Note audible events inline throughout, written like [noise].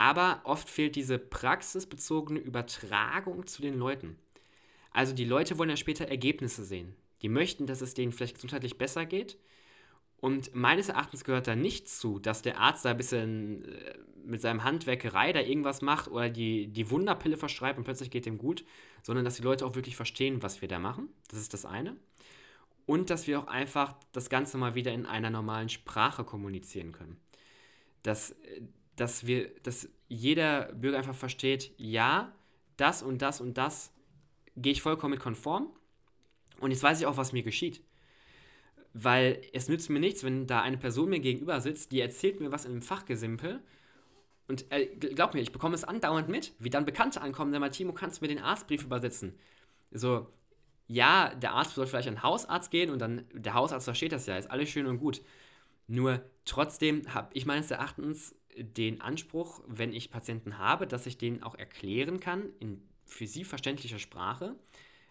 Aber oft fehlt diese praxisbezogene Übertragung zu den Leuten. Also die Leute wollen ja später Ergebnisse sehen. Die möchten, dass es denen vielleicht gesundheitlich besser geht. Und meines Erachtens gehört da nicht zu, dass der Arzt da ein bisschen äh, mit seinem Handwerkerei da irgendwas macht oder die, die Wunderpille verschreibt und plötzlich geht dem gut, sondern dass die Leute auch wirklich verstehen, was wir da machen. Das ist das eine. Und dass wir auch einfach das Ganze mal wieder in einer normalen Sprache kommunizieren können. Dass, dass, wir, dass jeder Bürger einfach versteht, ja, das und das und das gehe ich vollkommen mit konform. Und jetzt weiß ich auch, was mir geschieht. Weil es nützt mir nichts, wenn da eine Person mir gegenüber sitzt, die erzählt mir was in einem Fachgesimpel. Und äh, glaub mir, ich bekomme es andauernd mit, wie dann Bekannte ankommen, sag mal, Timo, kannst du mir den Arztbrief übersetzen? So, ja, der Arzt soll vielleicht an den Hausarzt gehen und dann, der Hausarzt versteht das ja, ist alles schön und gut. Nur trotzdem habe ich meines Erachtens den Anspruch, wenn ich Patienten habe, dass ich denen auch erklären kann, in für sie verständlicher Sprache,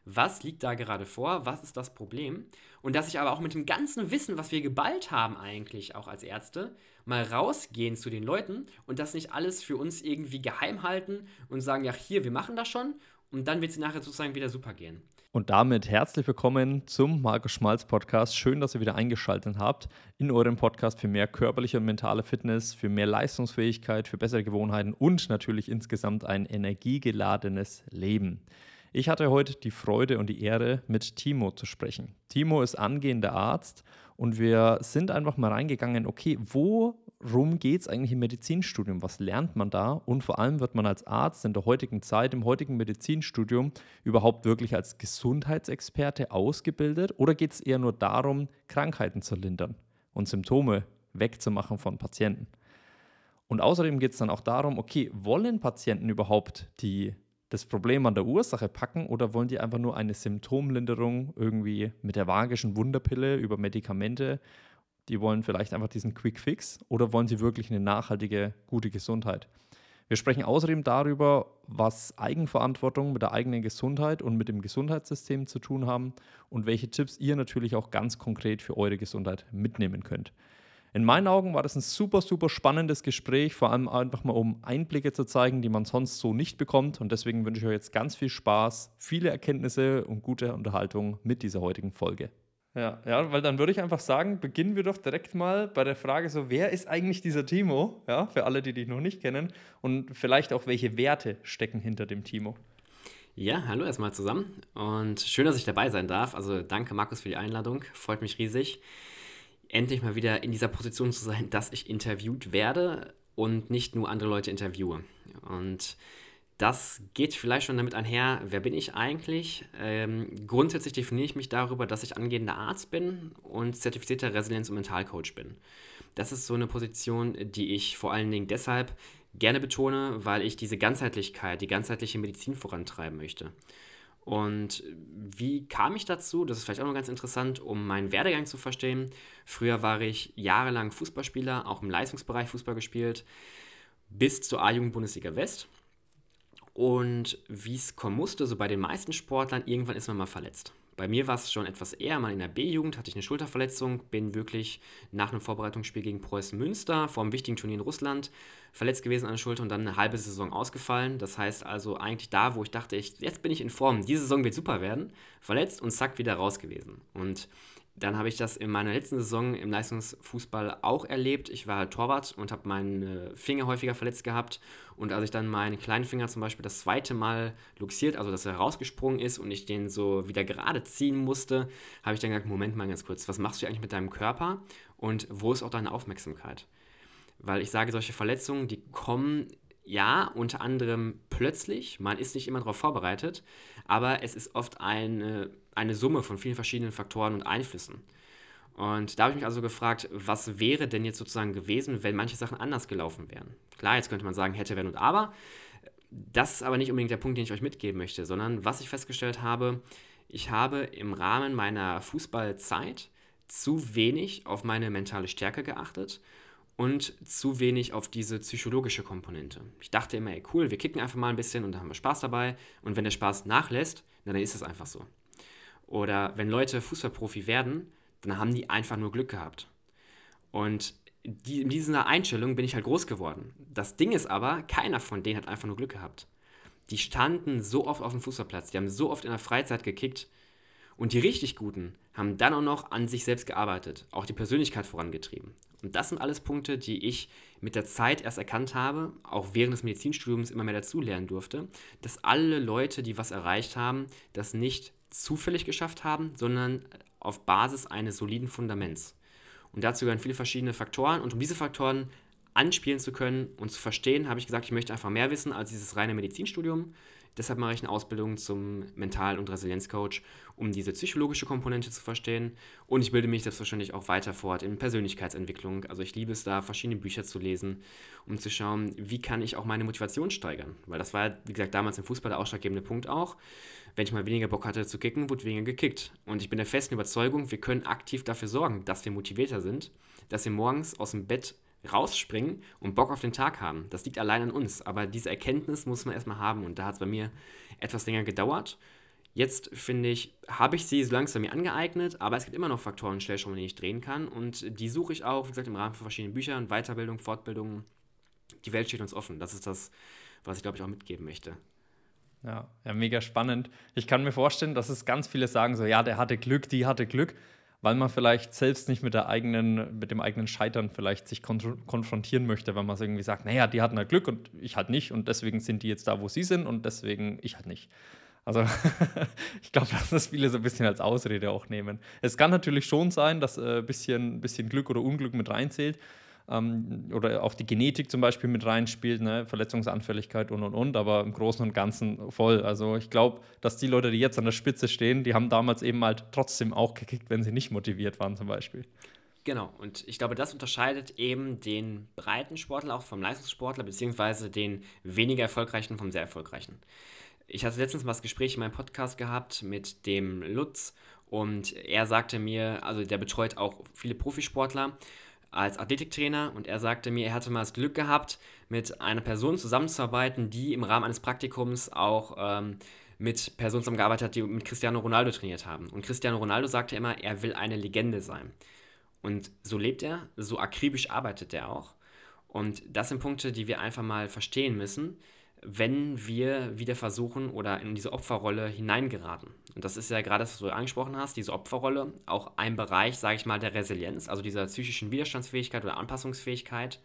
was liegt da gerade vor, was ist das Problem und dass ich aber auch mit dem ganzen Wissen, was wir geballt haben eigentlich auch als Ärzte, mal rausgehen zu den Leuten und das nicht alles für uns irgendwie geheim halten und sagen, ja hier, wir machen das schon und dann wird es nachher sozusagen wieder super gehen. Und damit herzlich willkommen zum Markus Schmalz Podcast. Schön, dass ihr wieder eingeschaltet habt in eurem Podcast für mehr körperliche und mentale Fitness, für mehr Leistungsfähigkeit, für bessere Gewohnheiten und natürlich insgesamt ein energiegeladenes Leben. Ich hatte heute die Freude und die Ehre, mit Timo zu sprechen. Timo ist angehender Arzt und wir sind einfach mal reingegangen, okay, worum geht es eigentlich im Medizinstudium? Was lernt man da? Und vor allem wird man als Arzt in der heutigen Zeit, im heutigen Medizinstudium, überhaupt wirklich als Gesundheitsexperte ausgebildet? Oder geht es eher nur darum, Krankheiten zu lindern und Symptome wegzumachen von Patienten? Und außerdem geht es dann auch darum, okay, wollen Patienten überhaupt die das Problem an der Ursache packen oder wollen die einfach nur eine Symptomlinderung irgendwie mit der vagischen Wunderpille über Medikamente? Die wollen vielleicht einfach diesen Quick Fix oder wollen sie wirklich eine nachhaltige, gute Gesundheit? Wir sprechen außerdem darüber, was Eigenverantwortung mit der eigenen Gesundheit und mit dem Gesundheitssystem zu tun haben und welche Tipps ihr natürlich auch ganz konkret für eure Gesundheit mitnehmen könnt. In meinen Augen war das ein super, super spannendes Gespräch, vor allem einfach mal, um Einblicke zu zeigen, die man sonst so nicht bekommt. Und deswegen wünsche ich euch jetzt ganz viel Spaß, viele Erkenntnisse und gute Unterhaltung mit dieser heutigen Folge. Ja, ja, weil dann würde ich einfach sagen, beginnen wir doch direkt mal bei der Frage so, wer ist eigentlich dieser Timo? Ja, für alle, die dich noch nicht kennen und vielleicht auch welche Werte stecken hinter dem Timo. Ja, hallo erstmal zusammen und schön, dass ich dabei sein darf. Also danke Markus für die Einladung, freut mich riesig endlich mal wieder in dieser Position zu sein, dass ich interviewt werde und nicht nur andere Leute interviewe. Und das geht vielleicht schon damit einher, wer bin ich eigentlich? Ähm, grundsätzlich definiere ich mich darüber, dass ich angehender Arzt bin und zertifizierter Resilienz- und Mentalcoach bin. Das ist so eine Position, die ich vor allen Dingen deshalb gerne betone, weil ich diese Ganzheitlichkeit, die ganzheitliche Medizin vorantreiben möchte. Und wie kam ich dazu? Das ist vielleicht auch noch ganz interessant, um meinen Werdegang zu verstehen. Früher war ich jahrelang Fußballspieler, auch im Leistungsbereich Fußball gespielt, bis zur A-Jugend-Bundesliga West. Und wie es kommen musste, so bei den meisten Sportlern, irgendwann ist man mal verletzt. Bei mir war es schon etwas eher, mal in der B-Jugend hatte ich eine Schulterverletzung, bin wirklich nach einem Vorbereitungsspiel gegen Preußen Münster vor einem wichtigen Turnier in Russland verletzt gewesen an der Schulter und dann eine halbe Saison ausgefallen. Das heißt also eigentlich da, wo ich dachte, ich, jetzt bin ich in Form, diese Saison wird super werden, verletzt und zack, wieder raus gewesen. Und dann habe ich das in meiner letzten Saison im Leistungsfußball auch erlebt. Ich war halt Torwart und habe meinen Finger häufiger verletzt gehabt. Und als ich dann meinen kleinen Finger zum Beispiel das zweite Mal luxiert, also dass er rausgesprungen ist und ich den so wieder gerade ziehen musste, habe ich dann gesagt, Moment mal ganz kurz, was machst du eigentlich mit deinem Körper und wo ist auch deine Aufmerksamkeit? Weil ich sage, solche Verletzungen, die kommen ja, unter anderem plötzlich, man ist nicht immer darauf vorbereitet, aber es ist oft eine, eine Summe von vielen verschiedenen Faktoren und Einflüssen. Und da habe ich mich also gefragt, was wäre denn jetzt sozusagen gewesen, wenn manche Sachen anders gelaufen wären? Klar, jetzt könnte man sagen, hätte, wenn und aber. Das ist aber nicht unbedingt der Punkt, den ich euch mitgeben möchte, sondern was ich festgestellt habe, ich habe im Rahmen meiner Fußballzeit zu wenig auf meine mentale Stärke geachtet und zu wenig auf diese psychologische Komponente. Ich dachte immer, ey, cool, wir kicken einfach mal ein bisschen und dann haben wir Spaß dabei. Und wenn der Spaß nachlässt, dann ist es einfach so. Oder wenn Leute Fußballprofi werden, dann haben die einfach nur Glück gehabt. Und die, in dieser Einstellung bin ich halt groß geworden. Das Ding ist aber, keiner von denen hat einfach nur Glück gehabt. Die standen so oft auf dem Fußballplatz, die haben so oft in der Freizeit gekickt. Und die richtig Guten haben dann auch noch an sich selbst gearbeitet, auch die Persönlichkeit vorangetrieben. Und das sind alles Punkte, die ich mit der Zeit erst erkannt habe, auch während des Medizinstudiums immer mehr dazulernen durfte, dass alle Leute, die was erreicht haben, das nicht zufällig geschafft haben, sondern auf Basis eines soliden Fundaments. Und dazu gehören viele verschiedene Faktoren. Und um diese Faktoren anspielen zu können und zu verstehen, habe ich gesagt, ich möchte einfach mehr wissen als dieses reine Medizinstudium. Deshalb mache ich eine Ausbildung zum Mental- und Resilienzcoach, um diese psychologische Komponente zu verstehen. Und ich bilde mich selbstverständlich auch weiter fort in Persönlichkeitsentwicklung. Also ich liebe es da, verschiedene Bücher zu lesen, um zu schauen, wie kann ich auch meine Motivation steigern. Weil das war, wie gesagt, damals im Fußball der ausschlaggebende Punkt auch. Wenn ich mal weniger Bock hatte zu kicken, wurde weniger gekickt. Und ich bin der festen Überzeugung, wir können aktiv dafür sorgen, dass wir motivierter sind, dass wir morgens aus dem Bett rausspringen und Bock auf den Tag haben. Das liegt allein an uns. Aber diese Erkenntnis muss man erstmal haben. Und da hat es bei mir etwas länger gedauert. Jetzt finde ich, habe ich sie so langsam mir angeeignet, aber es gibt immer noch Faktoren und Stellschrauben, die ich drehen kann. Und die suche ich auch, wie gesagt, im Rahmen von verschiedenen Büchern, Weiterbildung, Fortbildung. Die Welt steht uns offen. Das ist das, was ich, glaube ich, auch mitgeben möchte. Ja, ja, mega spannend. Ich kann mir vorstellen, dass es ganz viele sagen, so, ja, der hatte Glück, die hatte Glück weil man vielleicht selbst nicht mit der eigenen, mit dem eigenen Scheitern vielleicht sich konfrontieren möchte, weil man irgendwie sagt, naja, die hatten halt Glück und ich halt nicht und deswegen sind die jetzt da, wo sie sind und deswegen ich halt nicht. Also [laughs] ich glaube, dass das viele so ein bisschen als Ausrede auch nehmen. Es kann natürlich schon sein, dass ein äh, bisschen, bisschen Glück oder Unglück mit reinzählt ähm, oder auch die Genetik zum Beispiel mit reinspielt, ne? Verletzungsanfälligkeit und und und, aber im Großen und Ganzen voll. Also ich glaube, dass die Leute, die jetzt an der Spitze stehen, die haben damals eben halt trotzdem auch gekickt, wenn sie nicht motiviert waren zum Beispiel. Genau, und ich glaube, das unterscheidet eben den breiten Sportler auch vom Leistungssportler, beziehungsweise den weniger erfolgreichen vom sehr erfolgreichen. Ich hatte letztens mal das Gespräch in meinem Podcast gehabt mit dem Lutz und er sagte mir, also der betreut auch viele Profisportler als Athletiktrainer und er sagte mir, er hatte mal das Glück gehabt, mit einer Person zusammenzuarbeiten, die im Rahmen eines Praktikums auch ähm, mit Personen zusammengearbeitet hat, die mit Cristiano Ronaldo trainiert haben. Und Cristiano Ronaldo sagte immer, er will eine Legende sein. Und so lebt er, so akribisch arbeitet er auch. Und das sind Punkte, die wir einfach mal verstehen müssen, wenn wir wieder versuchen oder in diese Opferrolle hineingeraten. Und das ist ja gerade das, was du angesprochen hast, diese Opferrolle, auch ein Bereich, sage ich mal, der Resilienz, also dieser psychischen Widerstandsfähigkeit oder Anpassungsfähigkeit,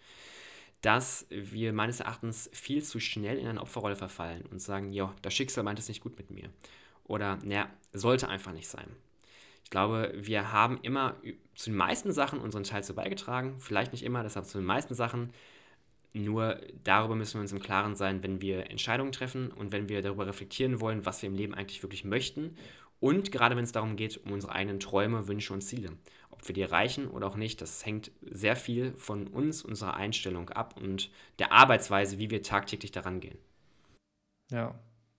dass wir meines Erachtens viel zu schnell in eine Opferrolle verfallen und sagen, ja, das Schicksal meint es nicht gut mit mir. Oder, naja, sollte einfach nicht sein. Ich glaube, wir haben immer zu den meisten Sachen unseren Teil zu beigetragen, vielleicht nicht immer, deshalb zu den meisten Sachen nur darüber müssen wir uns im Klaren sein, wenn wir Entscheidungen treffen und wenn wir darüber reflektieren wollen, was wir im Leben eigentlich wirklich möchten. Und gerade wenn es darum geht, um unsere eigenen Träume, Wünsche und Ziele. Ob wir die erreichen oder auch nicht, das hängt sehr viel von uns, unserer Einstellung ab und der Arbeitsweise, wie wir tagtäglich daran gehen. Ja,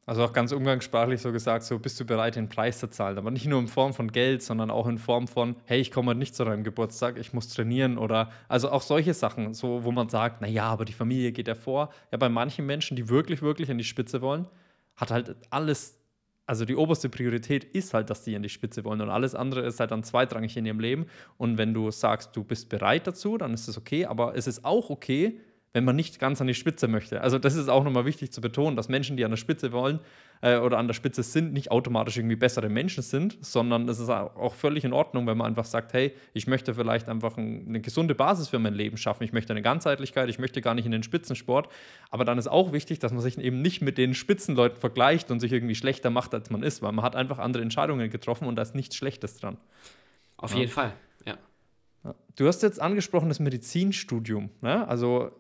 also auch ganz umgangssprachlich so gesagt, so bist du bereit, den Preis zu zahlen. Aber nicht nur in Form von Geld, sondern auch in Form von, hey, ich komme nicht zu deinem Geburtstag, ich muss trainieren oder also auch solche Sachen, so wo man sagt, naja, aber die Familie geht ja vor. Ja, bei manchen Menschen, die wirklich, wirklich an die Spitze wollen, hat halt alles, also die oberste Priorität ist halt, dass die an die Spitze wollen und alles andere ist halt dann zweitrangig in ihrem Leben. Und wenn du sagst, du bist bereit dazu, dann ist es okay, aber es ist auch okay, wenn man nicht ganz an die Spitze möchte. Also das ist auch nochmal wichtig zu betonen, dass Menschen, die an der Spitze wollen äh, oder an der Spitze sind, nicht automatisch irgendwie bessere Menschen sind, sondern es ist auch völlig in Ordnung, wenn man einfach sagt, hey, ich möchte vielleicht einfach ein, eine gesunde Basis für mein Leben schaffen, ich möchte eine Ganzheitlichkeit, ich möchte gar nicht in den Spitzensport, aber dann ist auch wichtig, dass man sich eben nicht mit den Spitzenleuten vergleicht und sich irgendwie schlechter macht, als man ist, weil man hat einfach andere Entscheidungen getroffen und da ist nichts Schlechtes dran. Auf ja. jeden Fall, ja. Du hast jetzt angesprochen das Medizinstudium. Ne? Also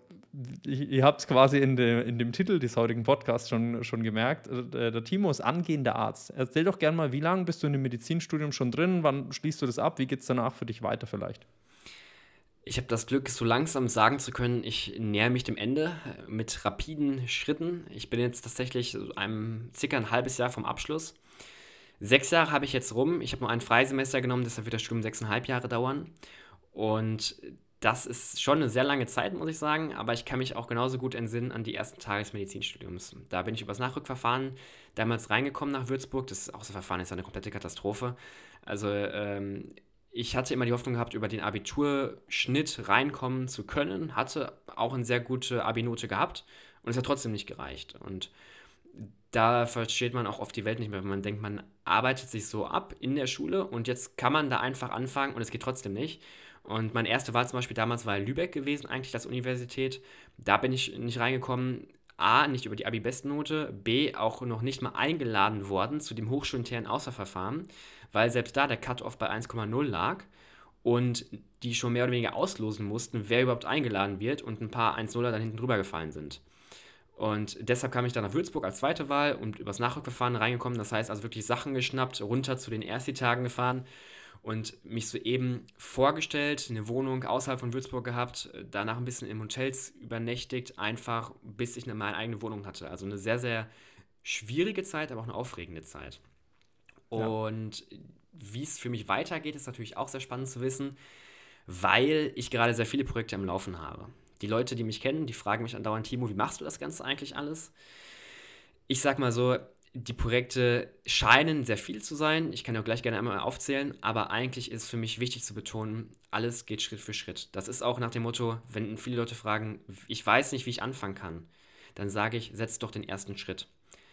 ihr habt es quasi in, de, in dem Titel des heutigen Podcasts schon, schon gemerkt. Äh, der Timo ist angehender Arzt. Erzähl doch gerne mal, wie lange bist du in dem Medizinstudium schon drin? Wann schließt du das ab? Wie geht es danach für dich weiter vielleicht? Ich habe das Glück, so langsam sagen zu können, ich nähere mich dem Ende äh, mit rapiden Schritten. Ich bin jetzt tatsächlich einem circa ein halbes Jahr vom Abschluss. Sechs Jahre habe ich jetzt rum. Ich habe nur ein Freisemester genommen, deshalb wird das Studium sechseinhalb Jahre dauern. Und das ist schon eine sehr lange Zeit, muss ich sagen, aber ich kann mich auch genauso gut entsinnen an die ersten Tage des Medizinstudiums. Da bin ich übers Nachrückverfahren damals reingekommen nach Würzburg. Das ist auch so Verfahren ist eine komplette Katastrophe. Also ähm, ich hatte immer die Hoffnung gehabt, über den Abiturschnitt reinkommen zu können, hatte auch eine sehr gute Abi-Note gehabt und es hat trotzdem nicht gereicht. Und da versteht man auch oft die Welt nicht mehr, wenn man denkt, man arbeitet sich so ab in der Schule und jetzt kann man da einfach anfangen und es geht trotzdem nicht. Und meine erste Wahl zum Beispiel damals war Lübeck gewesen, eigentlich als Universität. Da bin ich nicht reingekommen. A, nicht über die Abi-Bestnote, B, auch noch nicht mal eingeladen worden zu dem hochschulinternen Außerverfahren, weil selbst da der Cut-Off bei 1,0 lag und die schon mehr oder weniger auslosen mussten, wer überhaupt eingeladen wird und ein paar 1-0er dann hinten drüber gefallen sind. Und deshalb kam ich dann nach Würzburg als zweite Wahl und übers Nachrückverfahren reingekommen. Das heißt also wirklich Sachen geschnappt, runter zu den Ersti-Tagen gefahren und mich soeben vorgestellt, eine Wohnung außerhalb von Würzburg gehabt, danach ein bisschen in Hotels übernächtigt, einfach bis ich meine eigene Wohnung hatte. Also eine sehr, sehr schwierige Zeit, aber auch eine aufregende Zeit. Und ja. wie es für mich weitergeht, ist natürlich auch sehr spannend zu wissen, weil ich gerade sehr viele Projekte am Laufen habe. Die Leute, die mich kennen, die fragen mich andauernd, Timo, wie machst du das Ganze eigentlich alles? Ich sag mal so, die Projekte scheinen sehr viel zu sein. Ich kann ja gleich gerne einmal aufzählen, aber eigentlich ist für mich wichtig zu betonen, alles geht Schritt für Schritt. Das ist auch nach dem Motto, wenn viele Leute fragen, ich weiß nicht, wie ich anfangen kann, dann sage ich, setz doch den ersten Schritt.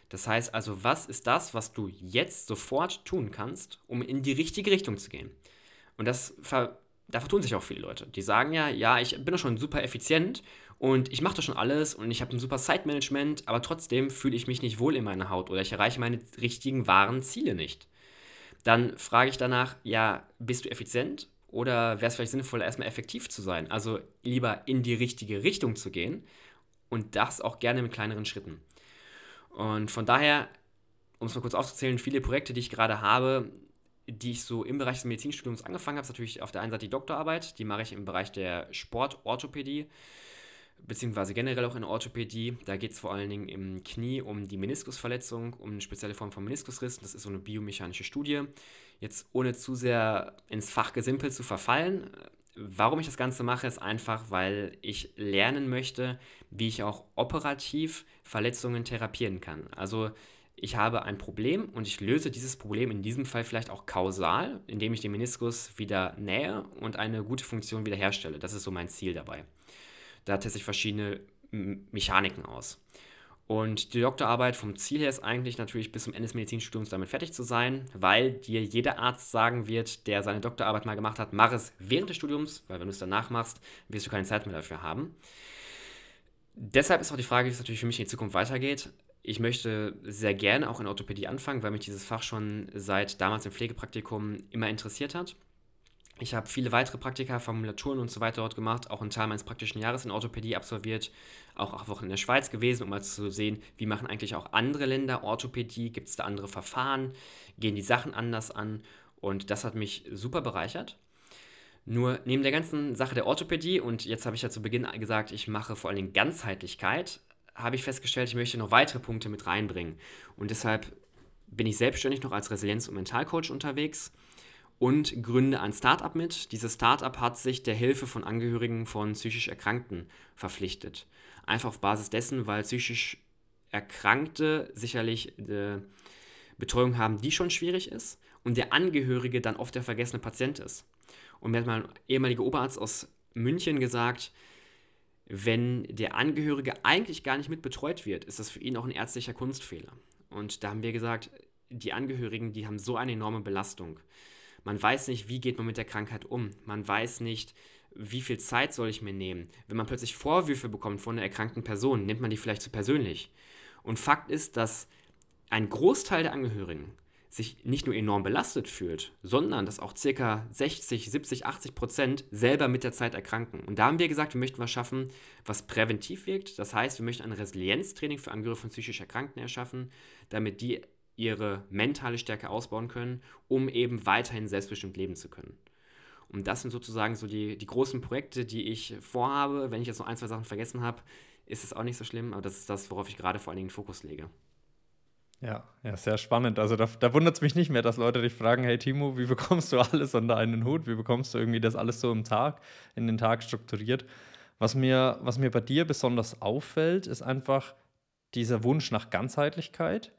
Das heißt also, was ist das, was du jetzt sofort tun kannst, um in die richtige Richtung zu gehen? Und das ver da vertun sich auch viele Leute. Die sagen ja, ja, ich bin doch schon super effizient und ich mache das schon alles und ich habe ein super Zeitmanagement, aber trotzdem fühle ich mich nicht wohl in meiner Haut oder ich erreiche meine richtigen, wahren Ziele nicht. Dann frage ich danach, ja, bist du effizient oder wäre es vielleicht sinnvoller, erstmal effektiv zu sein? Also lieber in die richtige Richtung zu gehen und das auch gerne mit kleineren Schritten. Und von daher, um es mal kurz aufzuzählen, viele Projekte, die ich gerade habe, die ich so im Bereich des Medizinstudiums angefangen habe, ist natürlich auf der einen Seite die Doktorarbeit, die mache ich im Bereich der Sportorthopädie, beziehungsweise generell auch in Orthopädie. Da geht es vor allen Dingen im Knie um die Meniskusverletzung, um eine spezielle Form von Meniskusriss. Das ist so eine biomechanische Studie. Jetzt ohne zu sehr ins Fachgesimpel zu verfallen. Warum ich das Ganze mache, ist einfach, weil ich lernen möchte, wie ich auch operativ Verletzungen therapieren kann. Also ich habe ein Problem und ich löse dieses Problem in diesem Fall vielleicht auch kausal, indem ich den Meniskus wieder nähe und eine gute Funktion wiederherstelle. Das ist so mein Ziel dabei. Da teste ich verschiedene Mechaniken aus. Und die Doktorarbeit vom Ziel her ist eigentlich natürlich bis zum Ende des Medizinstudiums damit fertig zu sein, weil dir jeder Arzt sagen wird, der seine Doktorarbeit mal gemacht hat, mach es während des Studiums, weil wenn du es danach machst, wirst du keine Zeit mehr dafür haben. Deshalb ist auch die Frage, wie es natürlich für mich in die Zukunft weitergeht ich möchte sehr gerne auch in Orthopädie anfangen, weil mich dieses Fach schon seit damals im Pflegepraktikum immer interessiert hat. Ich habe viele weitere Praktika, Formulaturen und so weiter dort gemacht, auch einen Teil meines praktischen Jahres in Orthopädie absolviert, auch acht Wochen in der Schweiz gewesen, um mal zu sehen, wie machen eigentlich auch andere Länder Orthopädie, gibt es da andere Verfahren, gehen die Sachen anders an und das hat mich super bereichert. Nur neben der ganzen Sache der Orthopädie, und jetzt habe ich ja zu Beginn gesagt, ich mache vor allen Dingen Ganzheitlichkeit, habe ich festgestellt, ich möchte noch weitere Punkte mit reinbringen. Und deshalb bin ich selbstständig noch als Resilienz- und Mentalcoach unterwegs und gründe ein Startup mit. Dieses Startup hat sich der Hilfe von Angehörigen von psychisch Erkrankten verpflichtet. Einfach auf Basis dessen, weil psychisch Erkrankte sicherlich eine Betreuung haben, die schon schwierig ist und der Angehörige dann oft der vergessene Patient ist. Und mir hat mal ein ehemaliger Oberarzt aus München gesagt, wenn der Angehörige eigentlich gar nicht mit betreut wird, ist das für ihn auch ein ärztlicher Kunstfehler. Und da haben wir gesagt, die Angehörigen, die haben so eine enorme Belastung. Man weiß nicht, wie geht man mit der Krankheit um. Man weiß nicht, wie viel Zeit soll ich mir nehmen. Wenn man plötzlich Vorwürfe bekommt von einer erkrankten Person, nimmt man die vielleicht zu persönlich. Und Fakt ist, dass ein Großteil der Angehörigen sich nicht nur enorm belastet fühlt, sondern dass auch ca. 60, 70, 80 Prozent selber mit der Zeit erkranken. Und da haben wir gesagt, wir möchten was schaffen, was präventiv wirkt. Das heißt, wir möchten ein Resilienztraining für Angehörige von psychisch Erkrankten erschaffen, damit die ihre mentale Stärke ausbauen können, um eben weiterhin selbstbestimmt leben zu können. Und das sind sozusagen so die, die großen Projekte, die ich vorhabe. Wenn ich jetzt noch ein, zwei Sachen vergessen habe, ist es auch nicht so schlimm, aber das ist das, worauf ich gerade vor allen Dingen den Fokus lege. Ja, ja, sehr spannend. Also da, da wundert es mich nicht mehr, dass Leute dich fragen, hey Timo, wie bekommst du alles unter einen Hut? Wie bekommst du irgendwie das alles so im Tag, in den Tag strukturiert? Was mir, was mir bei dir besonders auffällt, ist einfach dieser Wunsch nach Ganzheitlichkeit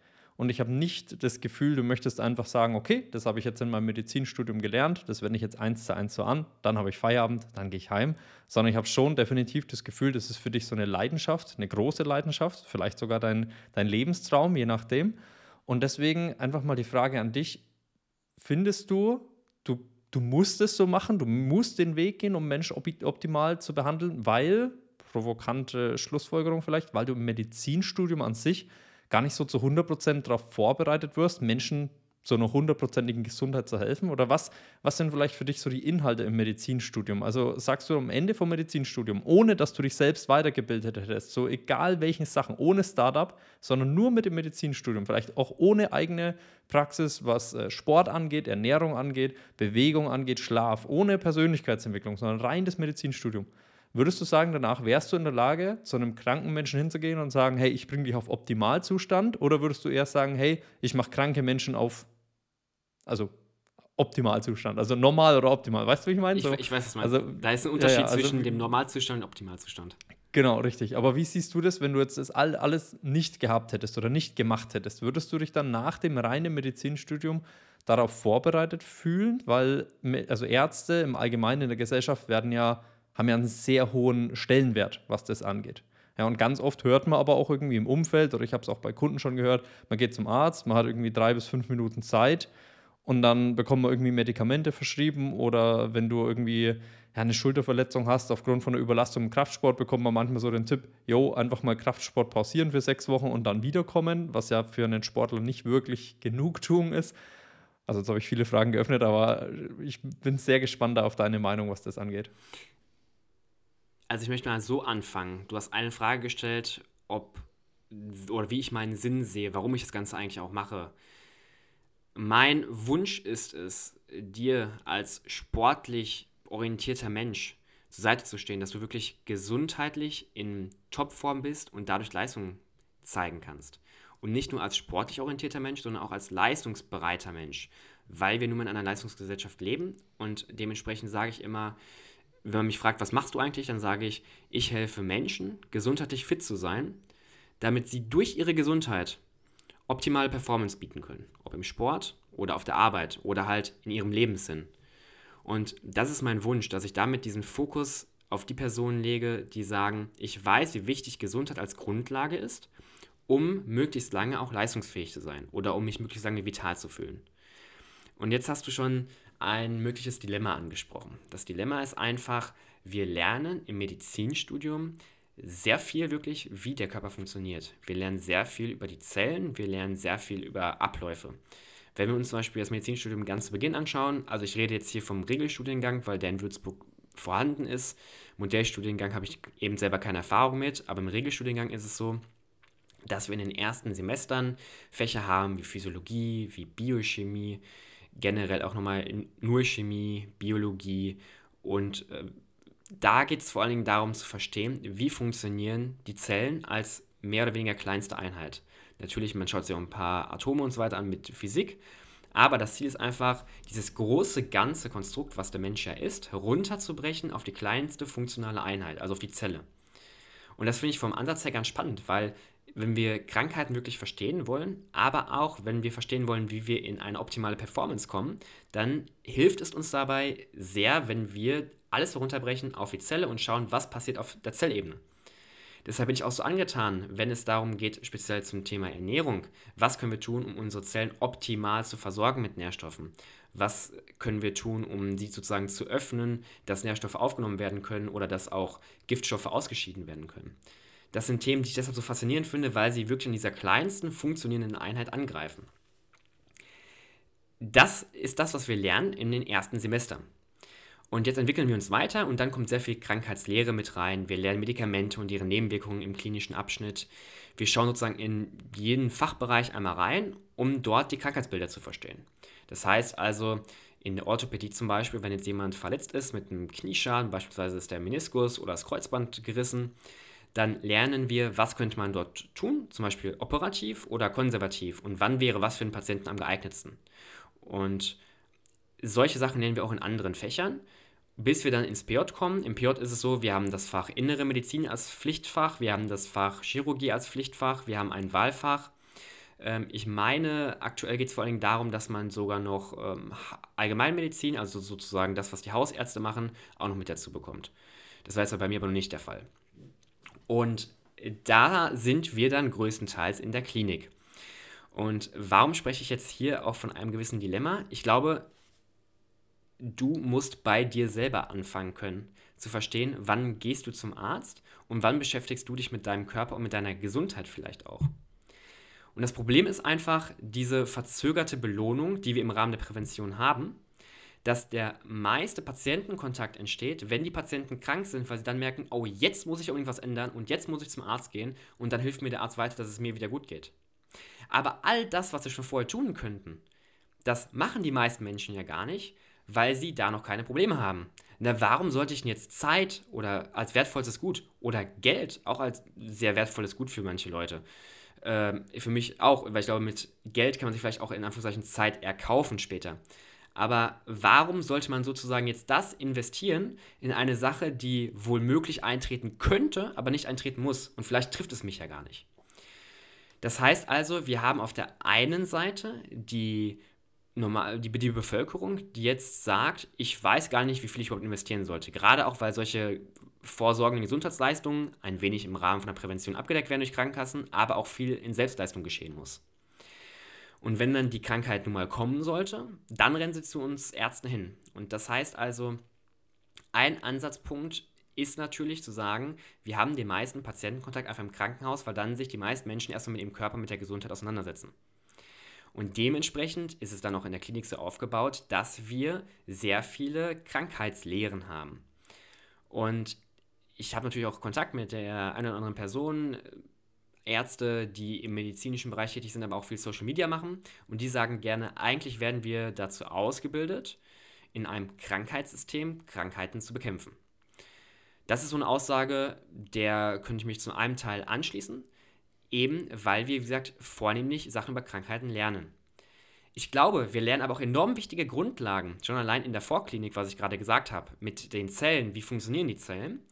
und ich habe nicht das Gefühl, du möchtest einfach sagen, okay, das habe ich jetzt in meinem Medizinstudium gelernt, das wende ich jetzt eins zu eins so an, dann habe ich Feierabend, dann gehe ich heim, sondern ich habe schon definitiv das Gefühl, das ist für dich so eine Leidenschaft, eine große Leidenschaft, vielleicht sogar dein, dein Lebenstraum, je nachdem. Und deswegen einfach mal die Frage an dich, findest du, du, du musst es so machen, du musst den Weg gehen, um Menschen optimal zu behandeln, weil, provokante Schlussfolgerung vielleicht, weil du im Medizinstudium an sich gar nicht so zu 100% darauf vorbereitet wirst, Menschen zu einer hundertprozentigen Gesundheit zu helfen? Oder was, was sind vielleicht für dich so die Inhalte im Medizinstudium? Also sagst du am Ende vom Medizinstudium, ohne dass du dich selbst weitergebildet hättest, so egal welchen Sachen, ohne Startup, sondern nur mit dem Medizinstudium, vielleicht auch ohne eigene Praxis, was äh, Sport angeht, Ernährung angeht, Bewegung angeht, Schlaf, ohne Persönlichkeitsentwicklung, sondern rein das Medizinstudium. Würdest du sagen, danach wärst du in der Lage, zu einem kranken Menschen hinzugehen und sagen, hey, ich bringe dich auf Optimalzustand? Oder würdest du eher sagen, hey, ich mache kranke Menschen auf, also Optimalzustand, also normal oder optimal? Weißt du, wie ich meine? Ich, ich weiß, was du meinst. Also, da ist ein Unterschied ja, also, zwischen dem Normalzustand und Optimalzustand. Genau, richtig. Aber wie siehst du das, wenn du jetzt das alles nicht gehabt hättest oder nicht gemacht hättest? Würdest du dich dann nach dem reinen Medizinstudium darauf vorbereitet fühlen? Weil also Ärzte im Allgemeinen in der Gesellschaft werden ja haben ja einen sehr hohen Stellenwert, was das angeht. Ja, und ganz oft hört man aber auch irgendwie im Umfeld, oder ich habe es auch bei Kunden schon gehört, man geht zum Arzt, man hat irgendwie drei bis fünf Minuten Zeit und dann bekommt man irgendwie Medikamente verschrieben oder wenn du irgendwie ja, eine Schulterverletzung hast aufgrund von einer Überlastung im Kraftsport, bekommt man manchmal so den Tipp, jo, einfach mal Kraftsport pausieren für sechs Wochen und dann wiederkommen, was ja für einen Sportler nicht wirklich Genugtuung ist. Also jetzt habe ich viele Fragen geöffnet, aber ich bin sehr gespannt auf deine Meinung, was das angeht. Also ich möchte mal so anfangen. Du hast eine Frage gestellt, ob oder wie ich meinen Sinn sehe, warum ich das Ganze eigentlich auch mache. Mein Wunsch ist es, dir als sportlich orientierter Mensch zur Seite zu stehen, dass du wirklich gesundheitlich in Topform bist und dadurch Leistung zeigen kannst. Und nicht nur als sportlich orientierter Mensch, sondern auch als leistungsbereiter Mensch, weil wir nun mal in einer Leistungsgesellschaft leben und dementsprechend sage ich immer, wenn man mich fragt, was machst du eigentlich, dann sage ich, ich helfe Menschen, gesundheitlich fit zu sein, damit sie durch ihre Gesundheit optimale Performance bieten können. Ob im Sport oder auf der Arbeit oder halt in ihrem Lebenssinn. Und das ist mein Wunsch, dass ich damit diesen Fokus auf die Personen lege, die sagen, ich weiß, wie wichtig Gesundheit als Grundlage ist, um möglichst lange auch leistungsfähig zu sein oder um mich möglichst lange vital zu fühlen. Und jetzt hast du schon ein mögliches Dilemma angesprochen. Das Dilemma ist einfach, wir lernen im Medizinstudium sehr viel wirklich, wie der Körper funktioniert. Wir lernen sehr viel über die Zellen, wir lernen sehr viel über Abläufe. Wenn wir uns zum Beispiel das Medizinstudium ganz zu Beginn anschauen, also ich rede jetzt hier vom Regelstudiengang, weil der in Würzburg vorhanden ist. Modellstudiengang habe ich eben selber keine Erfahrung mit, aber im Regelstudiengang ist es so, dass wir in den ersten Semestern Fächer haben wie Physiologie, wie Biochemie, generell auch nochmal nur Chemie, Biologie und äh, da geht es vor allen Dingen darum zu verstehen, wie funktionieren die Zellen als mehr oder weniger kleinste Einheit. Natürlich, man schaut sich auch ein paar Atome und so weiter an mit Physik, aber das Ziel ist einfach, dieses große ganze Konstrukt, was der Mensch ja ist, herunterzubrechen auf die kleinste funktionale Einheit, also auf die Zelle. Und das finde ich vom Ansatz her ganz spannend, weil wenn wir Krankheiten wirklich verstehen wollen, aber auch wenn wir verstehen wollen, wie wir in eine optimale Performance kommen, dann hilft es uns dabei sehr, wenn wir alles herunterbrechen auf die Zelle und schauen, was passiert auf der Zellebene. Deshalb bin ich auch so angetan, wenn es darum geht, speziell zum Thema Ernährung, was können wir tun, um unsere Zellen optimal zu versorgen mit Nährstoffen? Was können wir tun, um sie sozusagen zu öffnen, dass Nährstoffe aufgenommen werden können oder dass auch Giftstoffe ausgeschieden werden können? Das sind Themen, die ich deshalb so faszinierend finde, weil sie wirklich in dieser kleinsten funktionierenden Einheit angreifen. Das ist das, was wir lernen in den ersten Semestern. Und jetzt entwickeln wir uns weiter und dann kommt sehr viel Krankheitslehre mit rein. Wir lernen Medikamente und ihre Nebenwirkungen im klinischen Abschnitt. Wir schauen sozusagen in jeden Fachbereich einmal rein, um dort die Krankheitsbilder zu verstehen. Das heißt also, in der Orthopädie zum Beispiel, wenn jetzt jemand verletzt ist mit einem Knieschaden, beispielsweise ist der Meniskus oder das Kreuzband gerissen, dann lernen wir, was könnte man dort tun, zum Beispiel operativ oder konservativ und wann wäre was für den Patienten am geeignetsten. Und solche Sachen lernen wir auch in anderen Fächern, bis wir dann ins PJ kommen. Im PJ ist es so, wir haben das Fach Innere Medizin als Pflichtfach, wir haben das Fach Chirurgie als Pflichtfach, wir haben ein Wahlfach Ähm, ich meine, aktuell geht es vor allen Dingen darum, dass man sogar noch ähm, Allgemeinmedizin, also sozusagen das, was die Hausärzte machen, auch noch mit dazu bekommt. Das war jetzt bei mir aber noch nicht der Fall. Und da sind wir dann größtenteils in der Klinik. Und warum spreche ich jetzt hier auch von einem gewissen Dilemma? Ich glaube, du musst bei dir selber anfangen können, zu verstehen, wann gehst du zum Arzt und wann beschäftigst du dich mit deinem Körper und mit deiner Gesundheit vielleicht auch. Und das Problem ist einfach diese verzögerte Belohnung, die wir im Rahmen der Prävention haben, dass der meiste Patientenkontakt entsteht, wenn die Patienten krank sind, weil sie dann merken, oh, jetzt muss ich unbedingt was ändern und jetzt muss ich zum Arzt gehen und dann hilft mir der Arzt weiter, dass es mir wieder gut geht. Aber all das, was sie schon vorher tun könnten, das machen die meisten Menschen ja gar nicht, weil sie da noch keine Probleme haben. Na, warum sollte ich denn jetzt Zeit oder als wertvollstes Gut oder Geld auch als sehr wertvolles Gut für manche Leute äh, für mich auch, weil ich glaube, mit Geld kann man sich vielleicht auch in Anführungszeichen Zeit erkaufen später. Aber warum sollte man sozusagen jetzt das investieren in eine Sache, die wohl möglich eintreten könnte, aber nicht eintreten muss? Und vielleicht trifft es mich ja gar nicht. Das heißt also, wir haben auf der einen Seite die, normal, die, die Bevölkerung, die jetzt sagt, ich weiß gar nicht, wie viel ich überhaupt investieren sollte. Gerade auch, weil solche vorsorgende Gesundheitsleistungen ein wenig im Rahmen von der Prävention abgedeckt werden durch Krankenkassen, aber auch viel in Selbstleistung geschehen muss. Und wenn dann die Krankheit nun mal kommen sollte, dann rennen sie zu uns Ärzten hin. Und das heißt also, ein Ansatzpunkt ist natürlich zu sagen, wir haben den meisten Patientenkontakt einfach im Krankenhaus, weil dann sich die meisten Menschen erstmal mit ihrem Körper, mit der Gesundheit auseinandersetzen. Und dementsprechend ist es dann auch in der Klinik so aufgebaut, dass wir sehr viele Krankheitslehren haben. Und ich habe natürlich auch Kontakt mit der einen oder anderen Person, Ärzte, die im medizinischen Bereich tätig sind, aber auch viel Social Media machen. Und die sagen gerne, eigentlich werden wir dazu ausgebildet, in einem Krankheitssystem Krankheiten zu bekämpfen. Das ist so eine Aussage, der könnte ich mich zu einem Teil anschließen, eben weil wir, wie gesagt, vornehmlich Sachen über Krankheiten lernen. Ich glaube, wir lernen aber auch enorm wichtige Grundlagen, schon allein in der Vorklinik, was ich gerade gesagt habe, mit den Zellen, wie funktionieren die Zellen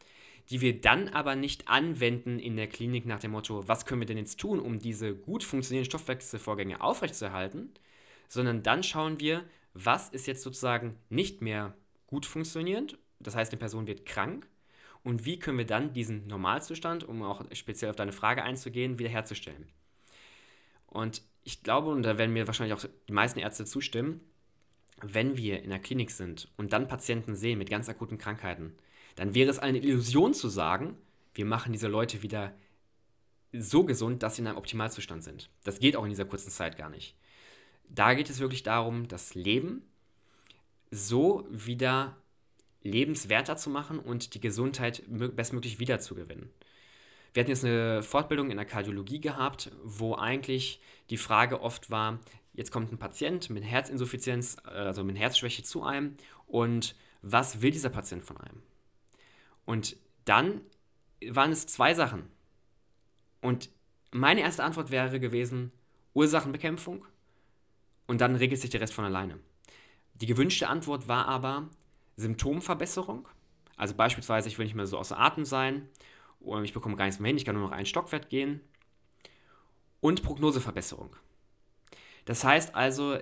die wir dann aber nicht anwenden in der Klinik nach dem Motto, was können wir denn jetzt tun, um diese gut funktionierenden Stoffwechselvorgänge aufrechtzuerhalten, sondern dann schauen wir, was ist jetzt sozusagen nicht mehr gut funktionierend, das heißt, eine Person wird krank, und wie können wir dann diesen Normalzustand, um auch speziell auf deine Frage einzugehen, wiederherzustellen. Und ich glaube, und da werden mir wahrscheinlich auch die meisten Ärzte zustimmen, wenn wir in der Klinik sind und dann Patienten sehen mit ganz akuten Krankheiten, dann wäre es eine Illusion zu sagen, wir machen diese Leute wieder so gesund, dass sie in einem Optimalzustand sind. Das geht auch in dieser kurzen Zeit gar nicht. Da geht es wirklich darum, das Leben so wieder lebenswerter zu machen und die Gesundheit bestmöglich wiederzugewinnen. Wir hatten jetzt eine Fortbildung in der Kardiologie gehabt, wo eigentlich die Frage oft war, jetzt kommt ein Patient mit Herzinsuffizienz, also mit Herzschwäche zu einem und was will dieser Patient von einem? Und dann waren es zwei Sachen. Und meine erste Antwort wäre gewesen, Ursachenbekämpfung und dann regelt sich der Rest von alleine. Die gewünschte Antwort war aber Symptomverbesserung. Also beispielsweise, ich will nicht mehr so außer Atem sein oder ich bekomme gar nichts mehr hin, ich kann nur noch einen Stockwerk gehen. Und Prognoseverbesserung. Das heißt also,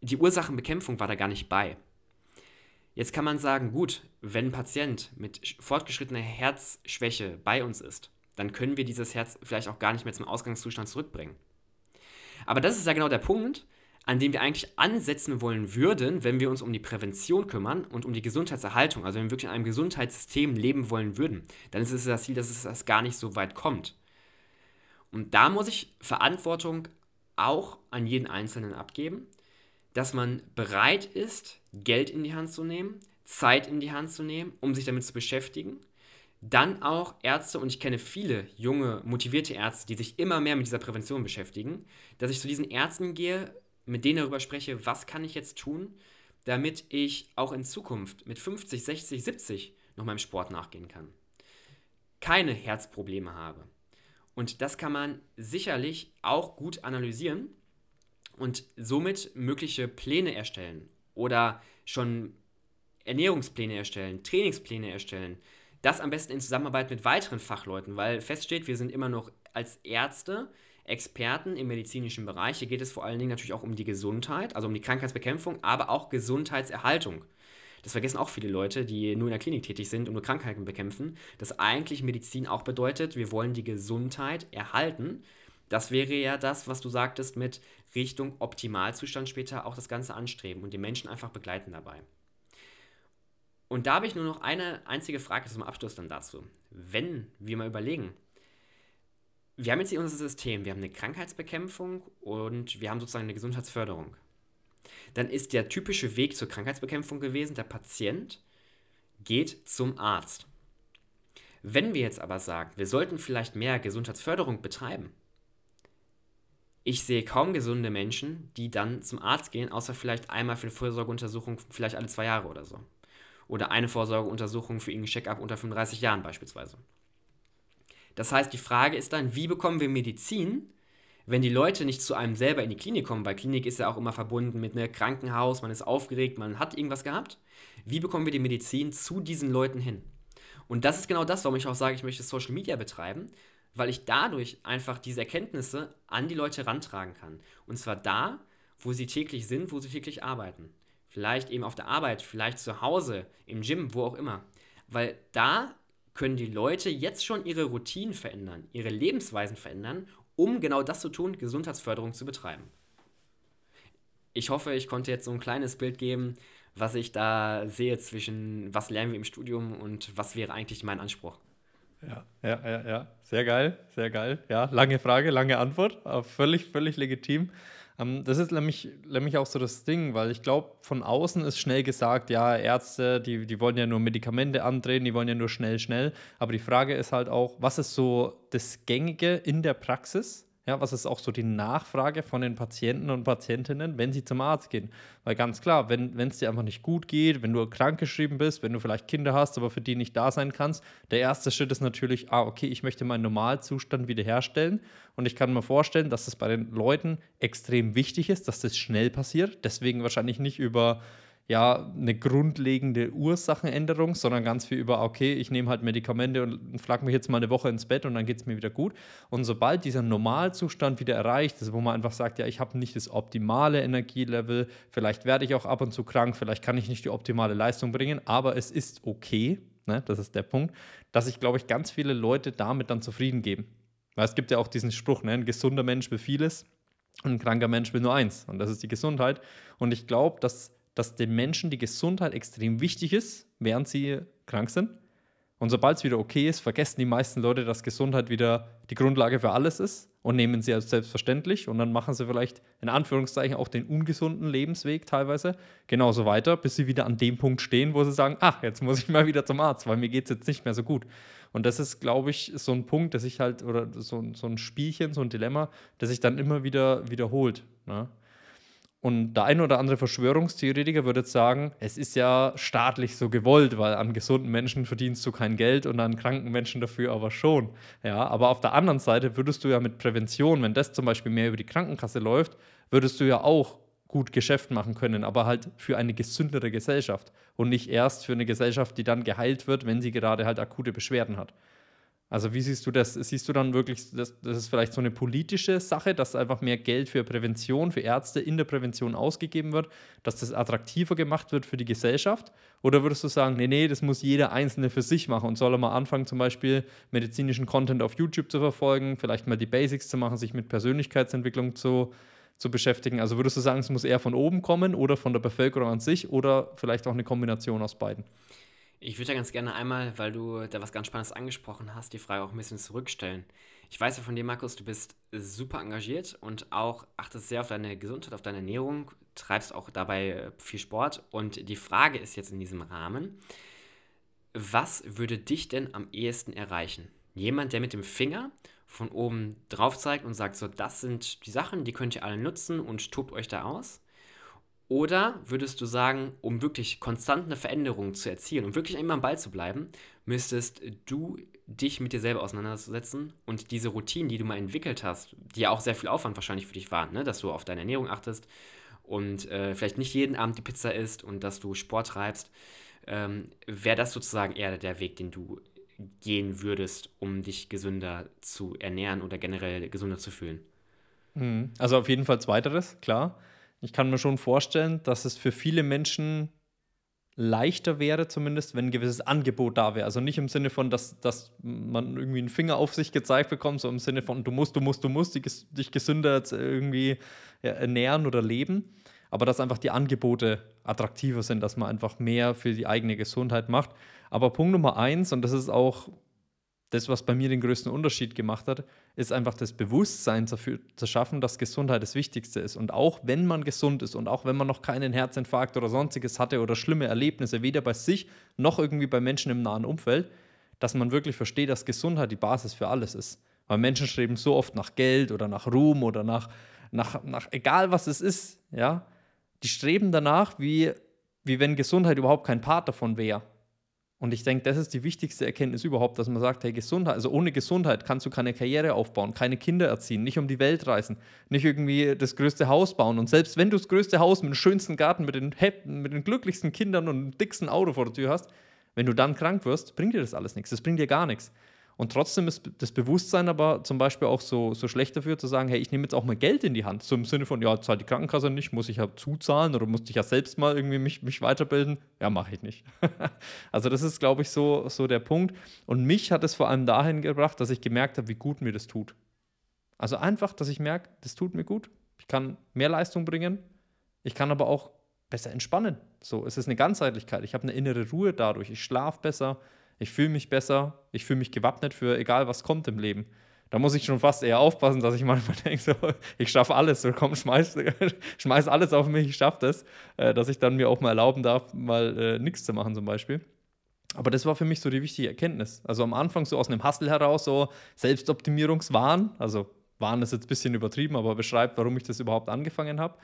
die Ursachenbekämpfung war da gar nicht bei. Jetzt kann man sagen, gut, wenn ein Patient mit fortgeschrittener Herzschwäche bei uns ist, dann können wir dieses Herz vielleicht auch gar nicht mehr zum Ausgangszustand zurückbringen. Aber das ist ja genau der Punkt, an dem wir eigentlich ansetzen wollen würden, wenn wir uns um die Prävention kümmern und um die Gesundheitserhaltung, also wenn wir wirklich in einem Gesundheitssystem leben wollen würden, dann ist es das Ziel, dass es das gar nicht so weit kommt. Und da muss ich Verantwortung auch an jeden Einzelnen abgeben dass man bereit ist, Geld in die Hand zu nehmen, Zeit in die Hand zu nehmen, um sich damit zu beschäftigen. Dann auch Ärzte, und ich kenne viele junge, motivierte Ärzte, die sich immer mehr mit dieser Prävention beschäftigen, dass ich zu diesen Ärzten gehe, mit denen darüber spreche, was kann ich jetzt tun, damit ich auch in Zukunft mit 50, 60, 70 noch meinem Sport nachgehen kann. Keine Herzprobleme habe. Und das kann man sicherlich auch gut analysieren und somit mögliche Pläne erstellen oder schon Ernährungspläne erstellen, Trainingspläne erstellen. Das am besten in Zusammenarbeit mit weiteren Fachleuten, weil feststeht, wir sind immer noch als Ärzte Experten im medizinischen Bereich. Hier geht es vor allen Dingen natürlich auch um die Gesundheit, also um die Krankheitsbekämpfung, aber auch Gesundheitserhaltung. Das vergessen auch viele Leute, die nur in der Klinik tätig sind und nur Krankheiten bekämpfen, dass eigentlich Medizin auch bedeutet, wir wollen die Gesundheit erhalten. Das wäre ja das, was du sagtest, mit Richtung Optimalzustand später auch das Ganze anstreben und die Menschen einfach begleiten dabei. Und da habe ich nur noch eine einzige Frage zum Abschluss dann dazu. Wenn wir mal überlegen, wir haben jetzt hier unser System, wir haben eine Krankheitsbekämpfung und wir haben sozusagen eine Gesundheitsförderung dann ist der typische Weg zur Krankheitsbekämpfung gewesen, der Patient geht zum Arzt. Wenn wir jetzt aber sagen, wir sollten vielleicht mehr Gesundheitsförderung betreiben, ich sehe kaum gesunde Menschen, die dann zum Arzt gehen, außer vielleicht einmal für eine Vorsorgeuntersuchung, vielleicht alle zwei Jahre oder so. Oder eine Vorsorgeuntersuchung für irgendeinen Check-up unter 35 Jahren beispielsweise. Das heißt, die Frage ist dann, wie bekommen wir Medizin, wenn die Leute nicht zu einem selber in die Klinik kommen, weil Klinik ist ja auch immer verbunden mit einem Krankenhaus, man ist aufgeregt, man hat irgendwas gehabt, wie bekommen wir die Medizin zu diesen Leuten hin? Und das ist genau das, warum ich auch sage, ich möchte Social Media betreiben, weil ich dadurch einfach diese Erkenntnisse an die Leute rantragen kann. Und zwar da, wo sie täglich sind, wo sie täglich arbeiten. Vielleicht eben auf der Arbeit, vielleicht zu Hause, im Gym, wo auch immer. Weil da können die Leute jetzt schon ihre Routinen verändern, ihre Lebensweisen verändern um genau das zu tun, Gesundheitsförderung zu betreiben. Ich hoffe, ich konnte jetzt so ein kleines Bild geben, was ich da sehe zwischen, was lernen wir im Studium und was wäre eigentlich mein Anspruch. Ja, ja, ja, ja. Sehr geil, sehr geil. Ja, lange Frage, lange Antwort, aber völlig, völlig legitim. Ähm, das ist nämlich, nämlich auch so das Ding, weil ich glaube, von außen ist schnell gesagt, ja, Ärzte, die, die wollen ja nur Medikamente andrehen, die wollen ja nur schnell, schnell. Aber die Frage ist halt auch, was ist so das Gängige in der Praxis? Ja, was ist auch so die Nachfrage von den Patienten und Patientinnen, wenn sie zum Arzt gehen? Weil ganz klar, wenn es dir einfach nicht gut geht, wenn du krankgeschrieben bist, wenn du vielleicht Kinder hast, aber für die nicht da sein kannst, der erste Schritt ist natürlich, ah, okay, ich möchte meinen Normalzustand wiederherstellen. Und ich kann mir vorstellen, dass das bei den Leuten extrem wichtig ist, dass das schnell passiert. Deswegen wahrscheinlich nicht über ja, eine grundlegende Ursachenänderung, sondern ganz viel über, okay, ich nehme halt Medikamente und flag mich jetzt mal eine Woche ins Bett und dann geht es mir wieder gut. Und sobald dieser Normalzustand wieder erreicht ist, wo man einfach sagt, ja, ich habe nicht das optimale Energielevel, vielleicht werde ich auch ab und zu krank, vielleicht kann ich nicht die optimale Leistung bringen, aber es ist okay, ne, das ist der Punkt, dass ich, glaube ich, ganz viele Leute damit dann zufrieden geben. Weil es gibt ja auch diesen Spruch, ne, ein gesunder Mensch will vieles und ein kranker Mensch will nur eins. Und das ist die Gesundheit. Und ich glaube, dass dass den Menschen die Gesundheit extrem wichtig ist, während sie krank sind. Und sobald es wieder okay ist, vergessen die meisten Leute, dass Gesundheit wieder die Grundlage für alles ist und nehmen sie als selbstverständlich. Und dann machen sie vielleicht in Anführungszeichen auch den ungesunden Lebensweg teilweise genauso weiter, bis sie wieder an dem Punkt stehen, wo sie sagen, ach, jetzt muss ich mal wieder zum Arzt, weil mir geht es jetzt nicht mehr so gut. Und das ist, glaube ich, so ein Punkt, dass ich halt, oder so, so ein Spielchen, so ein Dilemma, das sich dann immer wieder wiederholt. Ne? Und der ein oder andere Verschwörungstheoretiker würde jetzt sagen, es ist ja staatlich so gewollt, weil an gesunden Menschen verdienst du kein Geld und an kranken Menschen dafür aber schon. Ja, aber auf der anderen Seite würdest du ja mit Prävention, wenn das zum Beispiel mehr über die Krankenkasse läuft, würdest du ja auch gut Geschäft machen können, aber halt für eine gesündere Gesellschaft und nicht erst für eine Gesellschaft, die dann geheilt wird, wenn sie gerade halt akute Beschwerden hat. Also wie siehst du das? Siehst du dann wirklich, das, das ist vielleicht so eine politische Sache, dass einfach mehr Geld für Prävention, für Ärzte in der Prävention ausgegeben wird, dass das attraktiver gemacht wird für die Gesellschaft? Oder würdest du sagen, nee, nee, das muss jeder Einzelne für sich machen und soll er mal anfangen, zum Beispiel medizinischen Content auf YouTube zu verfolgen, vielleicht mal die Basics zu machen, sich mit Persönlichkeitsentwicklung zu, zu beschäftigen? Also würdest du sagen, es muss eher von oben kommen oder von der Bevölkerung an sich oder vielleicht auch eine Kombination aus beiden? Ich würde ja ganz gerne einmal, weil du da was ganz Spannendes angesprochen hast, die Frage auch ein bisschen zurückstellen. Ich weiß ja von dir, Markus, du bist super engagiert und auch achtest sehr auf deine Gesundheit, auf deine Ernährung, treibst auch dabei viel Sport. Und die Frage ist jetzt in diesem Rahmen, was würde dich denn am ehesten erreichen? Jemand, der mit dem Finger von oben drauf zeigt und sagt, so, das sind die Sachen, die könnt ihr alle nutzen und tobt euch da aus? Oder würdest du sagen, um wirklich konstant eine Veränderung zu erzielen und um wirklich immer am Ball zu bleiben, müsstest du dich mit dir selber auseinandersetzen und diese Routinen, die du mal entwickelt hast, die ja auch sehr viel Aufwand wahrscheinlich für dich waren, ne? dass du auf deine Ernährung achtest und äh, vielleicht nicht jeden Abend die Pizza isst und dass du Sport treibst, ähm, wäre das sozusagen eher der Weg, den du gehen würdest, um dich gesünder zu ernähren oder generell gesünder zu fühlen? Mhm. Also auf jeden Fall zweiteres, klar. Ich kann mir schon vorstellen, dass es für viele Menschen leichter wäre, zumindest, wenn ein gewisses Angebot da wäre. Also nicht im Sinne von, dass, dass man irgendwie einen Finger auf sich gezeigt bekommt, sondern im Sinne von, du musst, du musst, du musst dich gesünder irgendwie ernähren oder leben. Aber dass einfach die Angebote attraktiver sind, dass man einfach mehr für die eigene Gesundheit macht. Aber Punkt Nummer eins, und das ist auch das, was bei mir den größten Unterschied gemacht hat, ist einfach das Bewusstsein dafür zu schaffen, dass Gesundheit das Wichtigste ist. Und auch wenn man gesund ist und auch wenn man noch keinen Herzinfarkt oder sonstiges hatte oder schlimme Erlebnisse, weder bei sich noch irgendwie bei Menschen im nahen Umfeld, dass man wirklich versteht, dass Gesundheit die Basis für alles ist. Weil Menschen streben so oft nach Geld oder nach Ruhm oder nach, nach, nach egal was es ist, ja, die streben danach, wie, wie wenn Gesundheit überhaupt kein Part davon wäre. Und ich denke, das ist die wichtigste Erkenntnis überhaupt, dass man sagt, hey, Gesundheit, also ohne Gesundheit kannst du keine Karriere aufbauen, keine Kinder erziehen, nicht um die Welt reisen, nicht irgendwie das größte Haus bauen. Und selbst wenn du das größte Haus mit dem schönsten Garten, mit den, mit den glücklichsten Kindern und dem dicksten Auto vor der Tür hast, wenn du dann krank wirst, bringt dir das alles nichts. Das bringt dir gar nichts. Und trotzdem ist das Bewusstsein aber zum Beispiel auch so, so schlecht dafür zu sagen, hey, ich nehme jetzt auch mal Geld in die Hand. So im Sinne von, ja, zahlt die Krankenkasse nicht, muss ich ja zuzahlen oder muss ich ja selbst mal irgendwie mich, mich weiterbilden. Ja, mache ich nicht. [laughs] also das ist, glaube ich, so, so der Punkt. Und mich hat es vor allem dahin gebracht, dass ich gemerkt habe, wie gut mir das tut. Also einfach, dass ich merke, das tut mir gut. Ich kann mehr Leistung bringen. Ich kann aber auch besser entspannen. So, es ist eine Ganzheitlichkeit. Ich habe eine innere Ruhe dadurch. Ich schlafe besser ich fühle mich besser, ich fühle mich gewappnet für egal, was kommt im Leben. Da muss ich schon fast eher aufpassen, dass ich manchmal [laughs] denke, so, ich schaffe alles, so komm, schmeiß, [laughs] schmeiß alles auf mich, ich schaffe das, äh, dass ich dann mir auch mal erlauben darf, mal äh, nichts zu machen zum Beispiel. Aber das war für mich so die wichtige Erkenntnis. Also am Anfang so aus einem Hustle heraus, so Selbstoptimierungswahn, also Wahn ist jetzt ein bisschen übertrieben, aber beschreibt, warum ich das überhaupt angefangen habe.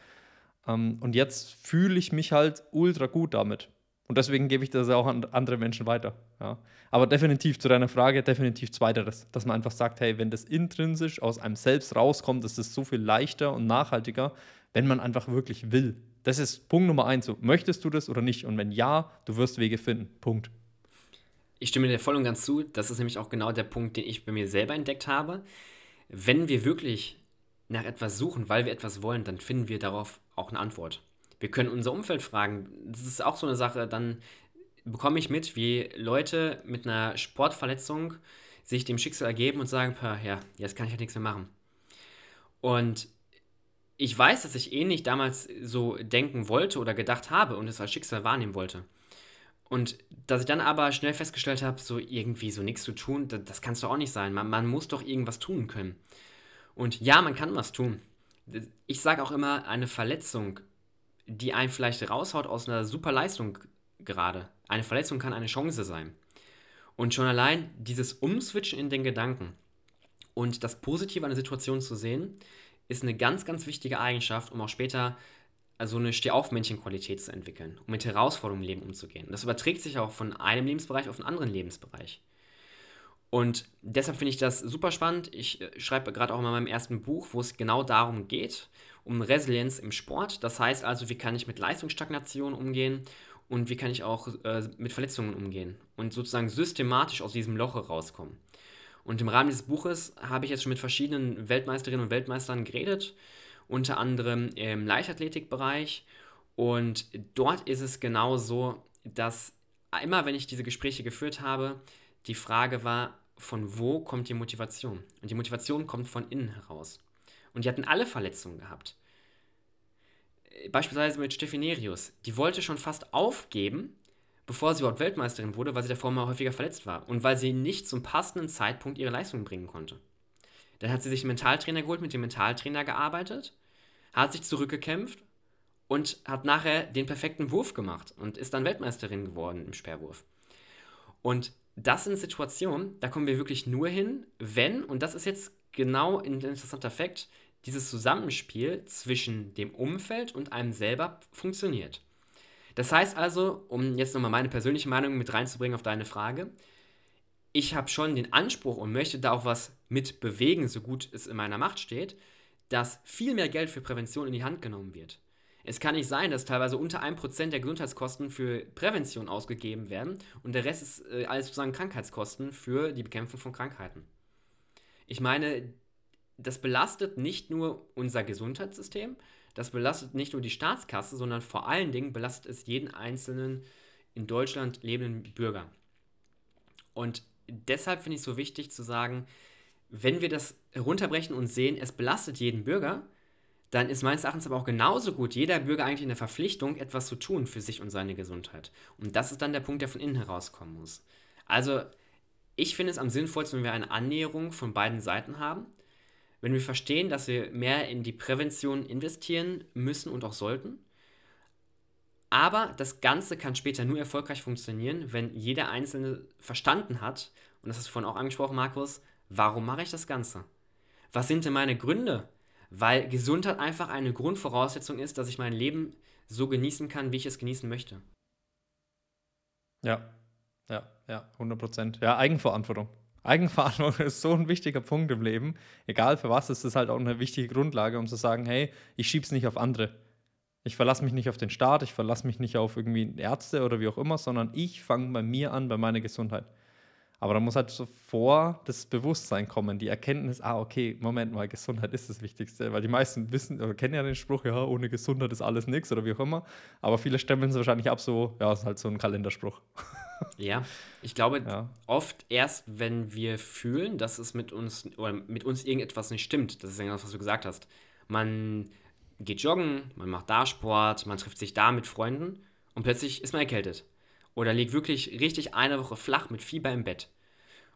Ähm, und jetzt fühle ich mich halt ultra gut damit. Und deswegen gebe ich das auch an andere Menschen weiter. Ja. Aber definitiv zu deiner Frage, definitiv zweiteres. Dass man einfach sagt, hey, wenn das intrinsisch aus einem selbst rauskommt, ist es so viel leichter und nachhaltiger, wenn man einfach wirklich will. Das ist Punkt Nummer eins. So, möchtest du das oder nicht? Und wenn ja, du wirst Wege finden. Punkt. Ich stimme dir voll und ganz zu. Das ist nämlich auch genau der Punkt, den ich bei mir selber entdeckt habe. Wenn wir wirklich nach etwas suchen, weil wir etwas wollen, dann finden wir darauf auch eine Antwort. Wir können unser Umfeld fragen. Das ist auch so eine Sache. Dann bekomme ich mit, wie Leute mit einer Sportverletzung sich dem Schicksal ergeben und sagen, ja, jetzt kann ich halt nichts mehr machen. Und ich weiß, dass ich ähnlich damals so denken wollte oder gedacht habe und es als Schicksal wahrnehmen wollte. Und dass ich dann aber schnell festgestellt habe, so irgendwie so nichts zu tun, das, das kannst du auch nicht sein. Man, man muss doch irgendwas tun können. Und ja, man kann was tun. Ich sage auch immer, eine Verletzung die einen vielleicht raushaut aus einer super Leistung gerade. Eine Verletzung kann eine Chance sein. Und schon allein dieses Umswitchen in den Gedanken und das Positive an der Situation zu sehen, ist eine ganz, ganz wichtige Eigenschaft, um auch später so eine Stehaufmännchen-Qualität zu entwickeln, um mit Herausforderungen im Leben umzugehen. Das überträgt sich auch von einem Lebensbereich auf einen anderen Lebensbereich. Und deshalb finde ich das super spannend. Ich äh, schreibe gerade auch in meinem ersten Buch, wo es genau darum geht um Resilienz im Sport. Das heißt also, wie kann ich mit Leistungsstagnation umgehen und wie kann ich auch äh, mit Verletzungen umgehen und sozusagen systematisch aus diesem Loch rauskommen. Und im Rahmen dieses Buches habe ich jetzt schon mit verschiedenen Weltmeisterinnen und Weltmeistern geredet, unter anderem im Leichtathletikbereich. Und dort ist es genau so, dass immer, wenn ich diese Gespräche geführt habe, die Frage war, von wo kommt die Motivation? Und die Motivation kommt von innen heraus. Und die hatten alle Verletzungen gehabt. Beispielsweise mit Stephanerius. Die wollte schon fast aufgeben, bevor sie überhaupt Weltmeisterin wurde, weil sie davor mal häufiger verletzt war und weil sie nicht zum passenden Zeitpunkt ihre Leistung bringen konnte. Dann hat sie sich einen Mentaltrainer geholt, mit dem Mentaltrainer gearbeitet, hat sich zurückgekämpft und hat nachher den perfekten Wurf gemacht und ist dann Weltmeisterin geworden im Sperrwurf. Und das sind Situationen, da kommen wir wirklich nur hin, wenn, und das ist jetzt genau ein interessanter Fakt, dieses Zusammenspiel zwischen dem Umfeld und einem selber funktioniert. Das heißt also, um jetzt nochmal meine persönliche Meinung mit reinzubringen auf deine Frage, ich habe schon den Anspruch und möchte da auch was mit bewegen, so gut es in meiner Macht steht, dass viel mehr Geld für Prävention in die Hand genommen wird. Es kann nicht sein, dass teilweise unter 1% der Gesundheitskosten für Prävention ausgegeben werden und der Rest ist äh, alles sozusagen Krankheitskosten für die Bekämpfung von Krankheiten. Ich meine, das belastet nicht nur unser Gesundheitssystem, das belastet nicht nur die Staatskasse, sondern vor allen Dingen belastet es jeden einzelnen in Deutschland lebenden Bürger. Und deshalb finde ich es so wichtig zu sagen, wenn wir das herunterbrechen und sehen, es belastet jeden Bürger, dann ist meines Erachtens aber auch genauso gut jeder Bürger eigentlich in der Verpflichtung, etwas zu tun für sich und seine Gesundheit. Und das ist dann der Punkt, der von innen herauskommen muss. Also, ich finde es am sinnvollsten, wenn wir eine Annäherung von beiden Seiten haben. Wenn wir verstehen, dass wir mehr in die Prävention investieren müssen und auch sollten. Aber das Ganze kann später nur erfolgreich funktionieren, wenn jeder Einzelne verstanden hat, und das hast du vorhin auch angesprochen, Markus, warum mache ich das Ganze? Was sind denn meine Gründe? weil Gesundheit einfach eine Grundvoraussetzung ist, dass ich mein Leben so genießen kann, wie ich es genießen möchte. Ja, ja, ja, 100 Prozent. Ja, Eigenverantwortung. Eigenverantwortung ist so ein wichtiger Punkt im Leben. Egal für was, ist es halt auch eine wichtige Grundlage, um zu sagen, hey, ich schieb's nicht auf andere. Ich verlasse mich nicht auf den Staat, ich verlasse mich nicht auf irgendwie Ärzte oder wie auch immer, sondern ich fange bei mir an, bei meiner Gesundheit. Aber da muss halt sofort das Bewusstsein kommen, die Erkenntnis, ah, okay, Moment mal, Gesundheit ist das Wichtigste. Weil die meisten wissen oder kennen ja den Spruch, ja, ohne Gesundheit ist alles nichts oder wie auch immer. Aber viele stemmen es wahrscheinlich ab, so, ja, ist halt so ein Kalenderspruch. [laughs] Ja, ich glaube, ja. oft erst, wenn wir fühlen, dass es mit uns oder mit uns irgendetwas nicht stimmt, das ist ja das, was du gesagt hast. Man geht joggen, man macht da Sport, man trifft sich da mit Freunden und plötzlich ist man erkältet. Oder liegt wirklich richtig eine Woche flach mit Fieber im Bett.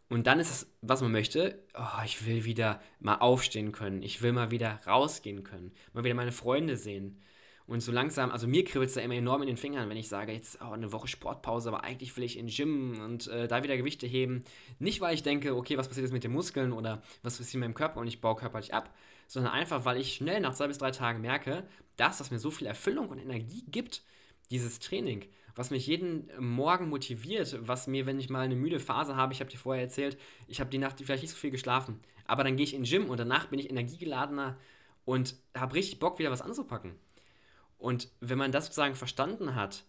Und dann ist es, was man möchte, oh, ich will wieder mal aufstehen können. Ich will mal wieder rausgehen können. Mal wieder meine Freunde sehen. Und so langsam, also mir kribbelt es da immer enorm in den Fingern, wenn ich sage, jetzt oh, eine Woche Sportpause, aber eigentlich will ich in den Gym und äh, da wieder Gewichte heben. Nicht, weil ich denke, okay, was passiert jetzt mit den Muskeln oder was passiert mit meinem Körper und ich baue körperlich ab, sondern einfach, weil ich schnell nach zwei bis drei Tagen merke, dass das mir so viel Erfüllung und Energie gibt, dieses Training was mich jeden Morgen motiviert, was mir, wenn ich mal eine müde Phase habe, ich habe dir vorher erzählt, ich habe die Nacht vielleicht nicht so viel geschlafen, aber dann gehe ich in den Gym und danach bin ich energiegeladener und habe richtig Bock, wieder was anzupacken. Und wenn man das sozusagen verstanden hat,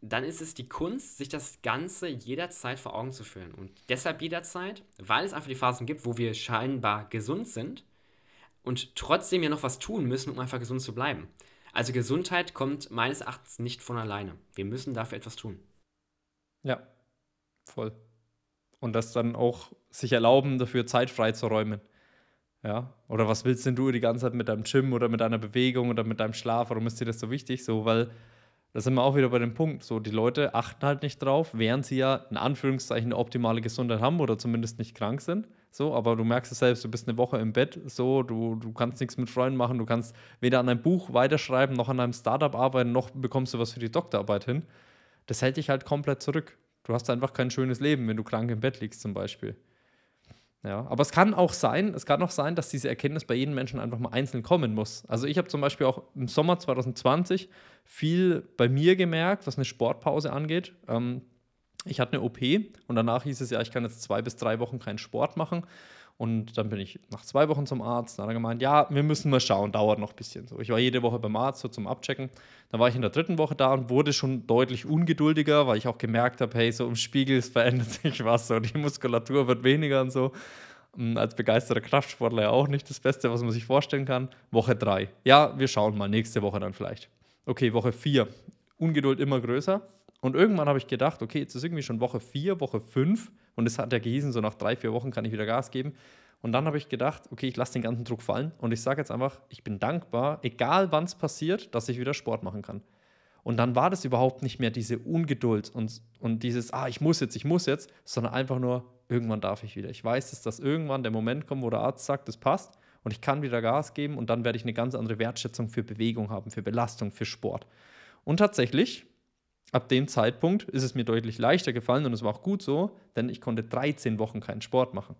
dann ist es die Kunst, sich das Ganze jederzeit vor Augen zu führen. Und deshalb jederzeit, weil es einfach die Phasen gibt, wo wir scheinbar gesund sind und trotzdem ja noch was tun müssen, um einfach gesund zu bleiben. Also Gesundheit kommt meines Erachtens nicht von alleine. Wir müssen dafür etwas tun. Ja, voll. Und das dann auch sich erlauben, dafür Zeit freizuräumen. Ja, oder was willst denn du die ganze Zeit mit deinem Gym oder mit deiner Bewegung oder mit deinem Schlaf? Warum ist dir das so wichtig? So, weil da sind wir auch wieder bei dem Punkt. So, die Leute achten halt nicht drauf, während sie ja in Anführungszeichen eine optimale Gesundheit haben oder zumindest nicht krank sind. So, aber du merkst es selbst, du bist eine Woche im Bett, so, du, du kannst nichts mit Freunden machen, du kannst weder an einem Buch weiterschreiben, noch an einem Startup arbeiten, noch bekommst du was für die Doktorarbeit hin. Das hält dich halt komplett zurück. Du hast einfach kein schönes Leben, wenn du krank im Bett liegst, zum Beispiel. Ja, aber es kann auch sein, es kann auch sein, dass diese Erkenntnis bei jedem Menschen einfach mal einzeln kommen muss. Also ich habe zum Beispiel auch im Sommer 2020 viel bei mir gemerkt, was eine Sportpause angeht. Ähm, ich hatte eine OP und danach hieß es ja, ich kann jetzt zwei bis drei Wochen keinen Sport machen. Und dann bin ich nach zwei Wochen zum Arzt. Dann hat er gemeint, ja, wir müssen mal schauen, dauert noch ein bisschen. So, ich war jede Woche beim Arzt so zum Abchecken. Dann war ich in der dritten Woche da und wurde schon deutlich ungeduldiger, weil ich auch gemerkt habe, hey, so im Spiegel verändert [laughs] sich was, so die Muskulatur wird weniger und so. Hm, als begeisterter Kraftsportler ja auch nicht das Beste, was man sich vorstellen kann. Woche drei. Ja, wir schauen mal, nächste Woche dann vielleicht. Okay, Woche vier. Ungeduld immer größer. Und irgendwann habe ich gedacht, okay, jetzt ist irgendwie schon Woche 4, Woche 5 und es hat ja gehießen, so nach drei, vier Wochen kann ich wieder Gas geben. Und dann habe ich gedacht, okay, ich lasse den ganzen Druck fallen und ich sage jetzt einfach, ich bin dankbar, egal wann es passiert, dass ich wieder Sport machen kann. Und dann war das überhaupt nicht mehr diese Ungeduld und, und dieses, ah, ich muss jetzt, ich muss jetzt, sondern einfach nur, irgendwann darf ich wieder. Ich weiß, dass das irgendwann der Moment kommt, wo der Arzt sagt, das passt und ich kann wieder Gas geben und dann werde ich eine ganz andere Wertschätzung für Bewegung haben, für Belastung, für Sport. Und tatsächlich, ab dem Zeitpunkt ist es mir deutlich leichter gefallen und es war auch gut so, denn ich konnte 13 Wochen keinen Sport machen.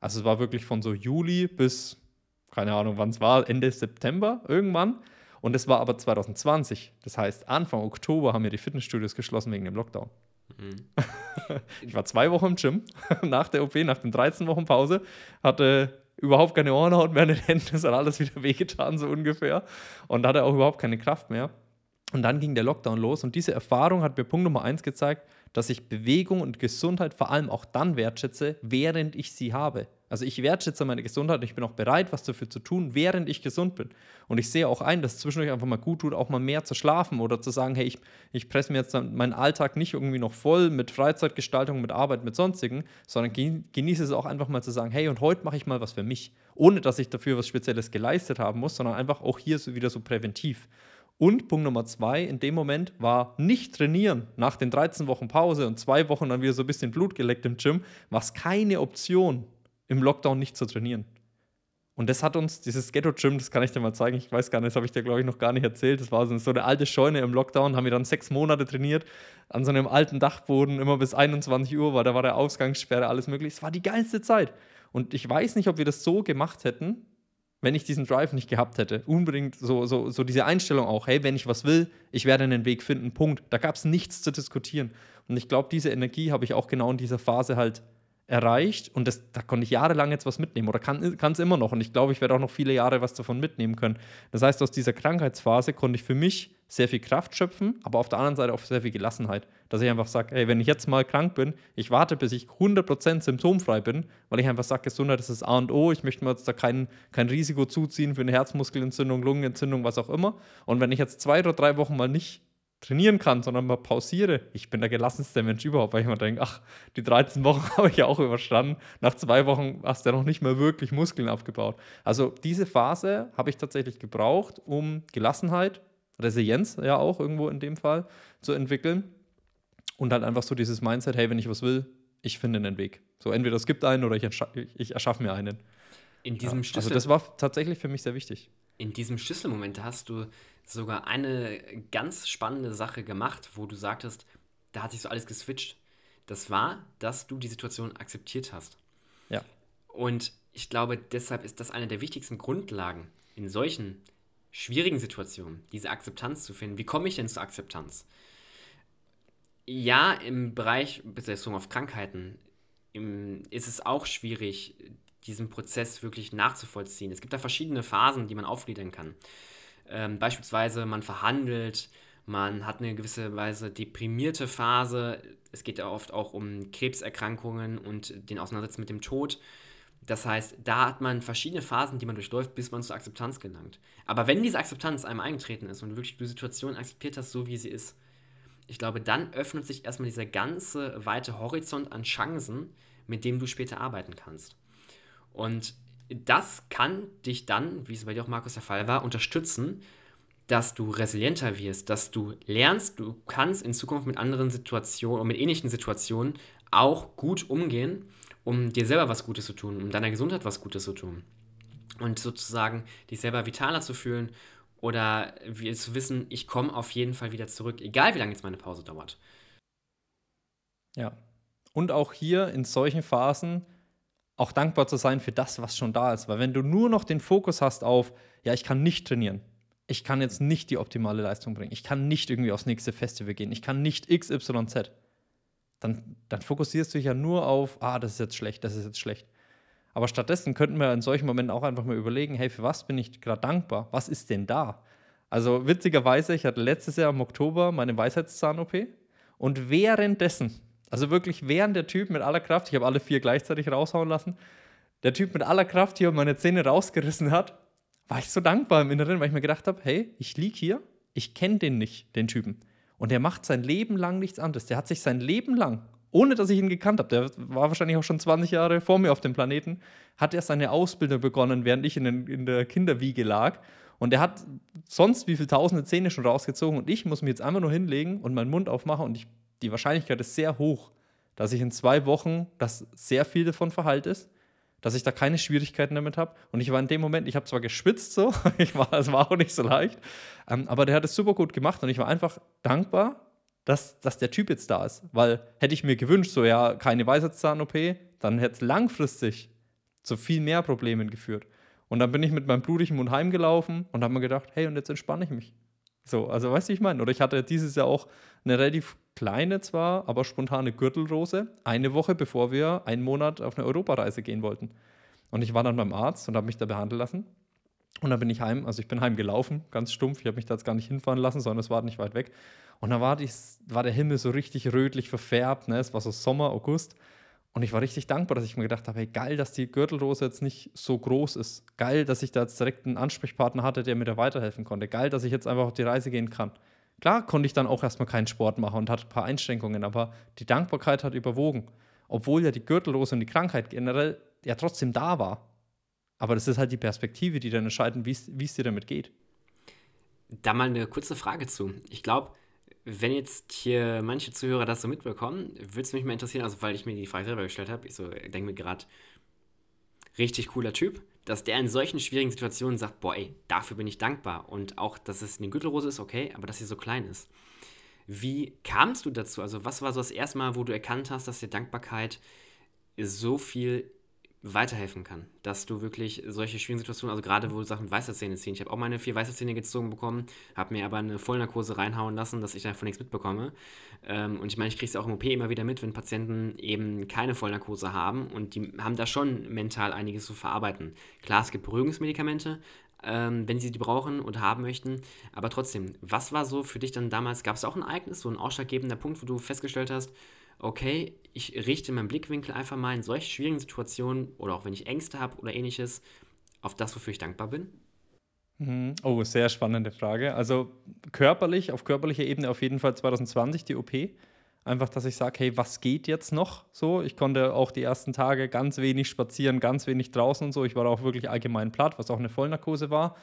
Also es war wirklich von so Juli bis, keine Ahnung wann es war, Ende September irgendwann. Und es war aber 2020. Das heißt, Anfang Oktober haben wir die Fitnessstudios geschlossen wegen dem Lockdown. Mhm. [laughs] ich war zwei Wochen im Gym [laughs] nach der OP, nach den 13 Wochen Pause, hatte überhaupt keine Ohrenhaut mehr in den Händen, [laughs] es hat alles wieder wehgetan, so ungefähr. Und hatte auch überhaupt keine Kraft mehr. Und dann ging der Lockdown los und diese Erfahrung hat mir Punkt Nummer eins gezeigt, dass ich Bewegung und Gesundheit vor allem auch dann wertschätze, während ich sie habe. Also ich wertschätze meine Gesundheit und ich bin auch bereit, was dafür zu tun, während ich gesund bin. Und ich sehe auch ein, dass es zwischendurch einfach mal gut tut, auch mal mehr zu schlafen oder zu sagen, hey, ich, ich presse mir jetzt meinen Alltag nicht irgendwie noch voll mit Freizeitgestaltung, mit Arbeit, mit sonstigen, sondern genieße es auch einfach mal zu sagen, hey, und heute mache ich mal was für mich, ohne dass ich dafür was Spezielles geleistet haben muss, sondern einfach auch hier so wieder so präventiv. Und Punkt Nummer zwei in dem Moment war nicht trainieren. Nach den 13 Wochen Pause und zwei Wochen dann wieder so ein bisschen Blut geleckt im Gym, war es keine Option, im Lockdown nicht zu trainieren. Und das hat uns, dieses Ghetto-Gym, das kann ich dir mal zeigen, ich weiß gar nicht, das habe ich dir, glaube ich, noch gar nicht erzählt. Das war so eine alte Scheune im Lockdown, haben wir dann sechs Monate trainiert, an so einem alten Dachboden, immer bis 21 Uhr, weil da war der Ausgangssperre, alles möglich. Es war die geilste Zeit. Und ich weiß nicht, ob wir das so gemacht hätten, wenn ich diesen Drive nicht gehabt hätte. Unbedingt so, so, so diese Einstellung auch, hey, wenn ich was will, ich werde einen Weg finden, Punkt. Da gab es nichts zu diskutieren. Und ich glaube, diese Energie habe ich auch genau in dieser Phase halt erreicht und das, da konnte ich jahrelang jetzt was mitnehmen oder kann es immer noch und ich glaube, ich werde auch noch viele Jahre was davon mitnehmen können. Das heißt, aus dieser Krankheitsphase konnte ich für mich sehr viel Kraft schöpfen, aber auf der anderen Seite auch sehr viel Gelassenheit, dass ich einfach sage, hey, wenn ich jetzt mal krank bin, ich warte, bis ich 100% symptomfrei bin, weil ich einfach sage, Gesundheit ist das A und O, ich möchte mir jetzt da kein, kein Risiko zuziehen für eine Herzmuskelentzündung, Lungenentzündung, was auch immer. Und wenn ich jetzt zwei oder drei Wochen mal nicht trainieren kann, sondern mal pausiere. Ich bin der gelassenste Mensch überhaupt, weil ich mir denke, ach, die 13 Wochen [laughs] habe ich ja auch überstanden. Nach zwei Wochen hast du ja noch nicht mal wirklich Muskeln aufgebaut. Also diese Phase habe ich tatsächlich gebraucht, um Gelassenheit, Resilienz ja auch irgendwo in dem Fall zu entwickeln. Und dann einfach so dieses Mindset, hey, wenn ich was will, ich finde einen Weg. So entweder es gibt einen oder ich, ich erschaffe mir einen. In diesem ja, Also das war tatsächlich für mich sehr wichtig. In diesem Schlüsselmoment hast du sogar eine ganz spannende Sache gemacht, wo du sagtest, da hat sich so alles geswitcht. Das war, dass du die Situation akzeptiert hast. Ja. Und ich glaube, deshalb ist das eine der wichtigsten Grundlagen in solchen schwierigen Situationen, diese Akzeptanz zu finden. Wie komme ich denn zur Akzeptanz? Ja, im Bereich Besetzung auf Krankheiten ist es auch schwierig, diesen Prozess wirklich nachzuvollziehen. Es gibt da verschiedene Phasen, die man aufgliedern kann. Ähm, beispielsweise man verhandelt, man hat eine gewisse Weise deprimierte Phase. Es geht ja oft auch um Krebserkrankungen und den Auseinandersetzen mit dem Tod. Das heißt, da hat man verschiedene Phasen, die man durchläuft, bis man zur Akzeptanz gelangt. Aber wenn diese Akzeptanz einem eingetreten ist und wirklich die Situation akzeptiert hast, so wie sie ist, ich glaube, dann öffnet sich erstmal dieser ganze weite Horizont an Chancen, mit dem du später arbeiten kannst. Und das kann dich dann, wie es bei dir auch Markus der Fall war, unterstützen, dass du resilienter wirst, dass du lernst, du kannst in Zukunft mit anderen Situationen und mit ähnlichen Situationen auch gut umgehen, um dir selber was Gutes zu tun, um deiner Gesundheit was Gutes zu tun. Und sozusagen dich selber vitaler zu fühlen oder zu wissen, ich komme auf jeden Fall wieder zurück, egal wie lange jetzt meine Pause dauert. Ja. Und auch hier in solchen Phasen auch dankbar zu sein für das, was schon da ist. Weil wenn du nur noch den Fokus hast auf, ja, ich kann nicht trainieren, ich kann jetzt nicht die optimale Leistung bringen, ich kann nicht irgendwie aufs nächste Festival gehen, ich kann nicht XYZ, dann, dann fokussierst du dich ja nur auf, ah, das ist jetzt schlecht, das ist jetzt schlecht. Aber stattdessen könnten wir in solchen Momenten auch einfach mal überlegen, hey, für was bin ich gerade dankbar? Was ist denn da? Also witzigerweise, ich hatte letztes Jahr im Oktober meine Weisheitszahn-OP und währenddessen also wirklich während der Typ mit aller Kraft, ich habe alle vier gleichzeitig raushauen lassen, der Typ mit aller Kraft hier meine Zähne rausgerissen hat, war ich so dankbar im Inneren, weil ich mir gedacht habe, hey, ich liege hier, ich kenne den nicht, den Typen. Und der macht sein Leben lang nichts anderes. Der hat sich sein Leben lang, ohne dass ich ihn gekannt habe, der war wahrscheinlich auch schon 20 Jahre vor mir auf dem Planeten, hat er seine Ausbildung begonnen, während ich in, den, in der Kinderwiege lag. Und er hat sonst wie viele tausende Zähne schon rausgezogen und ich muss mich jetzt einfach nur hinlegen und meinen Mund aufmachen und ich die Wahrscheinlichkeit ist sehr hoch, dass ich in zwei Wochen, dass sehr viel davon verheilt ist, dass ich da keine Schwierigkeiten damit habe. Und ich war in dem Moment, ich habe zwar geschwitzt so, [laughs] ich war, es war auch nicht so leicht, ähm, aber der hat es super gut gemacht und ich war einfach dankbar, dass, dass der Typ jetzt da ist. Weil hätte ich mir gewünscht, so ja, keine Weisheitszahn-OP, dann hätte es langfristig zu viel mehr Problemen geführt. Und dann bin ich mit meinem blutigen Mund heimgelaufen und habe mir gedacht, hey, und jetzt entspanne ich mich. So, also weißt du, ich meine, oder ich hatte dieses Jahr auch eine relativ kleine zwar, aber spontane Gürtelrose, eine Woche bevor wir einen Monat auf eine Europareise gehen wollten. Und ich war dann beim Arzt und habe mich da behandeln lassen. Und dann bin ich heim, also ich bin heimgelaufen, ganz stumpf. Ich habe mich da jetzt gar nicht hinfahren lassen, sondern es war nicht weit weg. Und dann war, die, war der Himmel so richtig rötlich verfärbt, ne? es war so Sommer, August. Und ich war richtig dankbar, dass ich mir gedacht habe, hey, geil, dass die Gürtelrose jetzt nicht so groß ist. Geil, dass ich da jetzt direkt einen Ansprechpartner hatte, der mir da weiterhelfen konnte. Geil, dass ich jetzt einfach auf die Reise gehen kann. Klar konnte ich dann auch erstmal keinen Sport machen und hatte ein paar Einschränkungen, aber die Dankbarkeit hat überwogen. Obwohl ja die Gürtelrose und die Krankheit generell ja trotzdem da war. Aber das ist halt die Perspektive, die dann entscheiden, wie es dir damit geht. Da mal eine kurze Frage zu. Ich glaube, wenn jetzt hier manche Zuhörer das so mitbekommen, würde es mich mal interessieren, also weil ich mir die Frage selber gestellt habe, ich so denke mir gerade, richtig cooler Typ, dass der in solchen schwierigen Situationen sagt, boah, ey, dafür bin ich dankbar. Und auch, dass es eine Gürtelrose ist, okay, aber dass sie so klein ist. Wie kamst du dazu? Also, was war so das erste Mal, wo du erkannt hast, dass dir Dankbarkeit so viel weiterhelfen kann. Dass du wirklich solche schwierigen Situationen, also gerade wo Sachen weiße Zähne ziehen. Ich habe auch meine vier weiße Zähne gezogen bekommen, habe mir aber eine Vollnarkose reinhauen lassen, dass ich davon nichts mitbekomme. Ähm, und ich meine, ich kriege es auch im OP immer wieder mit, wenn Patienten eben keine Vollnarkose haben und die haben da schon mental einiges zu verarbeiten. Klar, es gibt Beruhigungsmedikamente, ähm, wenn sie die brauchen und haben möchten. Aber trotzdem, was war so für dich dann damals? Gab es auch ein Ereignis, so ein ausschlaggebender Punkt, wo du festgestellt hast, okay, ich richte meinen Blickwinkel einfach mal in solch schwierigen Situationen oder auch wenn ich Ängste habe oder ähnliches auf das, wofür ich dankbar bin? Mhm. Oh, sehr spannende Frage. Also körperlich, auf körperlicher Ebene auf jeden Fall 2020 die OP. Einfach, dass ich sage, hey, was geht jetzt noch so? Ich konnte auch die ersten Tage ganz wenig spazieren, ganz wenig draußen und so. Ich war auch wirklich allgemein platt, was auch eine Vollnarkose war.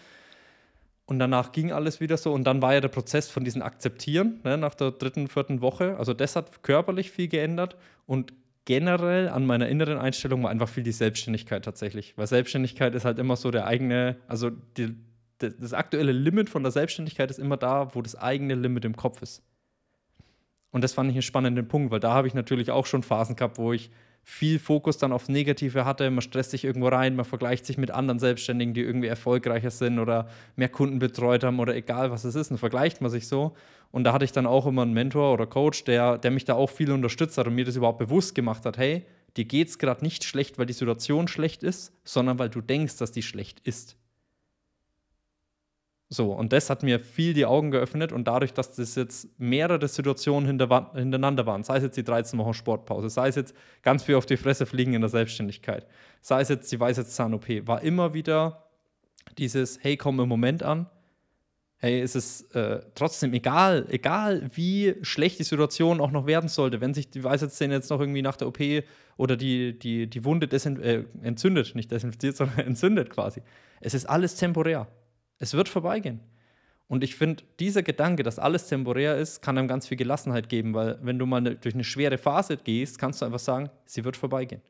Und danach ging alles wieder so. Und dann war ja der Prozess von diesem Akzeptieren ne, nach der dritten, vierten Woche. Also das hat körperlich viel geändert. Und generell an meiner inneren Einstellung war einfach viel die Selbstständigkeit tatsächlich. Weil Selbstständigkeit ist halt immer so der eigene, also die, das aktuelle Limit von der Selbstständigkeit ist immer da, wo das eigene Limit im Kopf ist. Und das fand ich einen spannenden Punkt, weil da habe ich natürlich auch schon Phasen gehabt, wo ich viel Fokus dann aufs Negative hatte. Man stresst sich irgendwo rein, man vergleicht sich mit anderen Selbstständigen, die irgendwie erfolgreicher sind oder mehr Kunden betreut haben oder egal was es ist. Dann vergleicht man sich so. Und da hatte ich dann auch immer einen Mentor oder Coach, der, der mich da auch viel unterstützt hat und mir das überhaupt bewusst gemacht hat. Hey, dir geht es gerade nicht schlecht, weil die Situation schlecht ist, sondern weil du denkst, dass die schlecht ist. So, und das hat mir viel die Augen geöffnet und dadurch, dass das jetzt mehrere Situationen hintereinander waren, sei es jetzt die 13 Wochen Sportpause, sei es jetzt ganz viel auf die Fresse fliegen in der Selbstständigkeit, sei es jetzt die Weisheitszahn-OP, war immer wieder dieses, hey, komm im Moment an, hey, es ist äh, trotzdem egal, egal wie schlecht die Situation auch noch werden sollte, wenn sich die Weisheitszähne jetzt noch irgendwie nach der OP oder die, die, die Wunde äh, entzündet, nicht desinfiziert, [laughs] sondern entzündet quasi. Es ist alles temporär. Es wird vorbeigehen. Und ich finde, dieser Gedanke, dass alles temporär ist, kann einem ganz viel Gelassenheit geben, weil wenn du mal ne, durch eine schwere Phase gehst, kannst du einfach sagen, sie wird vorbeigehen.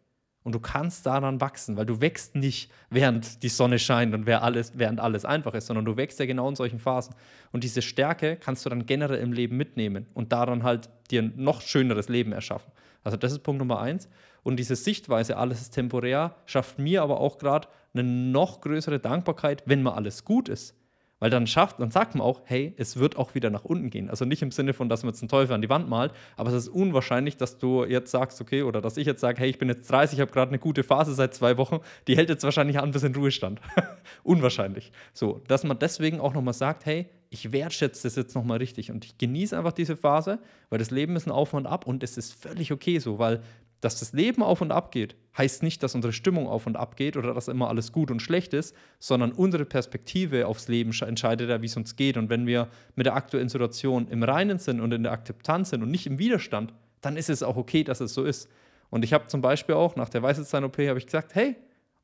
Und du kannst daran wachsen, weil du wächst nicht, während die Sonne scheint und alles, während alles einfach ist, sondern du wächst ja genau in solchen Phasen. Und diese Stärke kannst du dann generell im Leben mitnehmen und daran halt dir ein noch schöneres Leben erschaffen. Also das ist Punkt Nummer eins. Und diese Sichtweise, alles ist temporär, schafft mir aber auch gerade eine noch größere Dankbarkeit, wenn mal alles gut ist. Weil dann schafft, dann sagt man auch, hey, es wird auch wieder nach unten gehen. Also nicht im Sinne von, dass man jetzt einen Teufel an die Wand malt, aber es ist unwahrscheinlich, dass du jetzt sagst, okay, oder dass ich jetzt sage, hey, ich bin jetzt 30, ich habe gerade eine gute Phase seit zwei Wochen, die hält jetzt wahrscheinlich an bis in Ruhestand. [laughs] Unwahrscheinlich. So, dass man deswegen auch nochmal sagt, hey, ich wertschätze das jetzt nochmal richtig und ich genieße einfach diese Phase, weil das Leben ist ein Auf und Ab und es ist völlig okay so, weil dass das Leben auf und ab geht, heißt nicht, dass unsere Stimmung auf und ab geht oder dass immer alles gut und schlecht ist, sondern unsere Perspektive aufs Leben entscheidet ja, wie es uns geht. Und wenn wir mit der aktuellen Situation im Reinen sind und in der Akzeptanz sind und nicht im Widerstand, dann ist es auch okay, dass es so ist. Und ich habe zum Beispiel auch nach der ich gesagt, hey,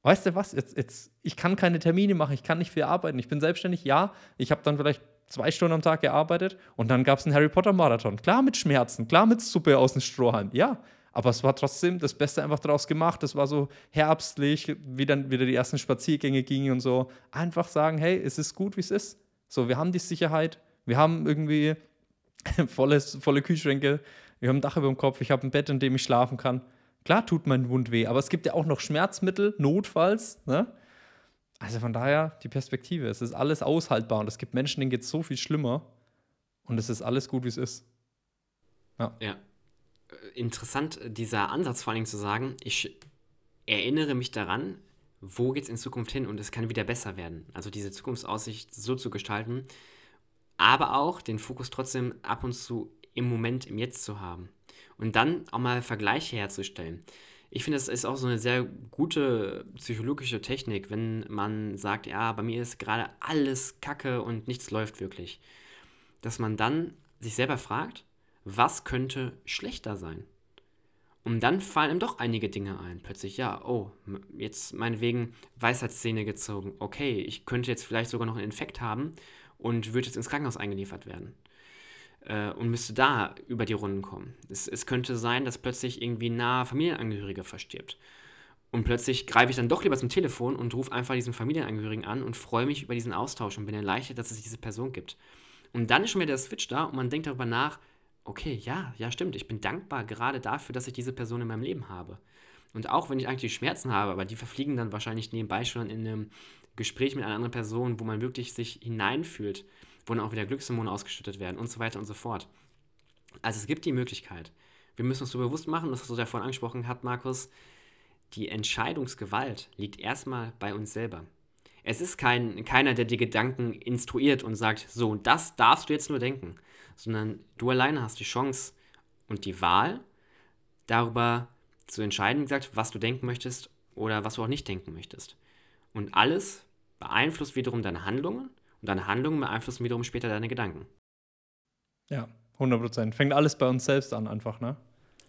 weißt du was, jetzt, jetzt, ich kann keine Termine machen, ich kann nicht viel arbeiten, ich bin selbstständig, ja, ich habe dann vielleicht zwei Stunden am Tag gearbeitet und dann gab es einen Harry Potter Marathon. Klar mit Schmerzen, klar mit Suppe aus dem Strohhalm, ja, aber es war trotzdem das Beste einfach daraus gemacht. Es war so herbstlich, wie dann wieder die ersten Spaziergänge gingen und so. Einfach sagen, hey, es ist gut, wie es ist. So, wir haben die Sicherheit, wir haben irgendwie [laughs] volles, volle Kühlschränke, wir haben ein Dach über dem Kopf, ich habe ein Bett, in dem ich schlafen kann. Klar tut mein Wund weh, aber es gibt ja auch noch Schmerzmittel, notfalls. Ne? Also von daher die Perspektive. Es ist alles aushaltbar und es gibt Menschen, denen geht es so viel schlimmer und es ist alles gut, wie es ist. Ja. ja interessant, dieser Ansatz vor allem zu sagen, ich erinnere mich daran, wo geht es in Zukunft hin und es kann wieder besser werden. Also diese Zukunftsaussicht so zu gestalten, aber auch den Fokus trotzdem ab und zu im Moment, im Jetzt zu haben. Und dann auch mal Vergleiche herzustellen. ich finde, es ist auch so eine sehr gute psychologische Technik, wenn man sagt, ja, bei mir ist gerade alles Kacke und nichts läuft wirklich. Dass man dann sich selber fragt, was könnte schlechter sein? Und dann fallen ihm doch einige Dinge ein. Plötzlich, ja, oh, jetzt meinetwegen Weisheitszähne gezogen. Okay, ich könnte jetzt vielleicht sogar noch einen Infekt haben und würde jetzt ins Krankenhaus eingeliefert werden äh, und müsste da über die Runden kommen. Es, es könnte sein, dass plötzlich irgendwie ein naher Familienangehöriger verstirbt. Und plötzlich greife ich dann doch lieber zum Telefon und rufe einfach diesen Familienangehörigen an und freue mich über diesen Austausch und bin erleichtert, dass es diese Person gibt. Und dann ist schon wieder der Switch da und man denkt darüber nach, okay, ja, ja, stimmt, ich bin dankbar gerade dafür, dass ich diese Person in meinem Leben habe. Und auch wenn ich eigentlich Schmerzen habe, aber die verfliegen dann wahrscheinlich nebenbei schon in einem Gespräch mit einer anderen Person, wo man wirklich sich hineinfühlt wo dann auch wieder Glückshormone ausgeschüttet werden und so weiter und so fort. Also es gibt die Möglichkeit. Wir müssen uns so bewusst machen, das, was du ja vorhin angesprochen hast, Markus, die Entscheidungsgewalt liegt erstmal bei uns selber. Es ist kein, keiner, der die Gedanken instruiert und sagt, so, das darfst du jetzt nur denken, sondern du alleine hast die Chance und die Wahl, darüber zu entscheiden, gesagt, was du denken möchtest oder was du auch nicht denken möchtest. Und alles beeinflusst wiederum deine Handlungen und deine Handlungen beeinflussen wiederum später deine Gedanken. Ja, 100 Prozent. Fängt alles bei uns selbst an, einfach, ne?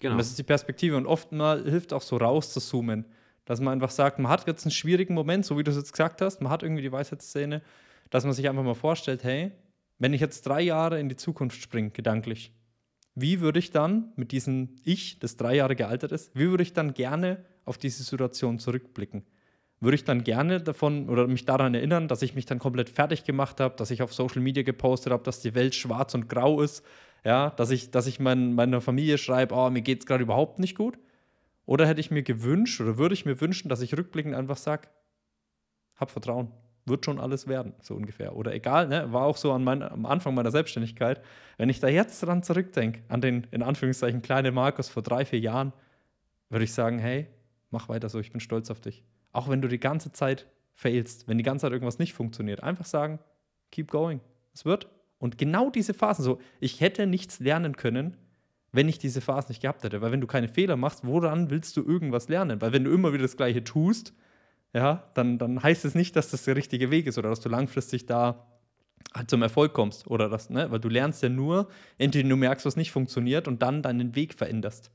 Genau. Und das ist die Perspektive. Und oft mal hilft auch so rauszuzoomen, dass man einfach sagt, man hat jetzt einen schwierigen Moment, so wie du es jetzt gesagt hast, man hat irgendwie die Weisheitsszene, dass man sich einfach mal vorstellt, hey, wenn ich jetzt drei Jahre in die Zukunft springe, gedanklich, wie würde ich dann mit diesem Ich, das drei Jahre gealtert ist, wie würde ich dann gerne auf diese Situation zurückblicken? würde ich dann gerne davon oder mich daran erinnern, dass ich mich dann komplett fertig gemacht habe, dass ich auf Social Media gepostet habe, dass die Welt schwarz und grau ist, ja, dass ich, dass ich mein, meiner Familie schreibe, oh, mir geht es gerade überhaupt nicht gut. Oder hätte ich mir gewünscht oder würde ich mir wünschen, dass ich rückblickend einfach sage, hab Vertrauen, wird schon alles werden, so ungefähr. Oder egal, ne, war auch so an mein, am Anfang meiner Selbstständigkeit. Wenn ich da jetzt dran zurückdenke, an den in Anführungszeichen kleinen Markus vor drei, vier Jahren, würde ich sagen, hey, mach weiter so, ich bin stolz auf dich. Auch wenn du die ganze Zeit failst, wenn die ganze Zeit irgendwas nicht funktioniert, einfach sagen, keep going. Es wird. Und genau diese Phasen, so, ich hätte nichts lernen können, wenn ich diese Phasen nicht gehabt hätte. Weil wenn du keine Fehler machst, woran willst du irgendwas lernen? Weil wenn du immer wieder das Gleiche tust, ja, dann, dann heißt es nicht, dass das der richtige Weg ist oder dass du langfristig da halt zum Erfolg kommst. Oder das, ne? Weil du lernst ja nur, entweder du merkst, was nicht funktioniert und dann deinen Weg veränderst.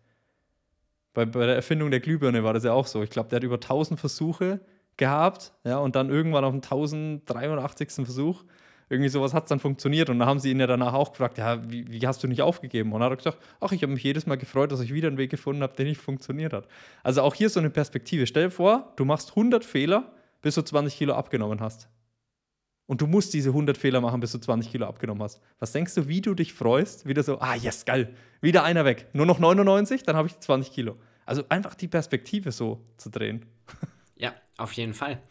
Bei, bei der Erfindung der Glühbirne war das ja auch so. Ich glaube, der hat über 1000 Versuche gehabt, ja, und dann irgendwann auf dem 1083. Versuch, irgendwie sowas hat es dann funktioniert. Und dann haben sie ihn ja danach auch gefragt, ja, wie, wie hast du nicht aufgegeben? Und dann hat er gesagt, ach, ich habe mich jedes Mal gefreut, dass ich wieder einen Weg gefunden habe, der nicht funktioniert hat. Also auch hier so eine Perspektive. Stell dir vor, du machst 100 Fehler, bis du 20 Kilo abgenommen hast. Und du musst diese 100 Fehler machen, bis du 20 Kilo abgenommen hast. Was denkst du, wie du dich freust? Wieder so, ah, yes, geil. Wieder einer weg. Nur noch 99, dann habe ich 20 Kilo. Also einfach die Perspektive so zu drehen. Ja, auf jeden Fall.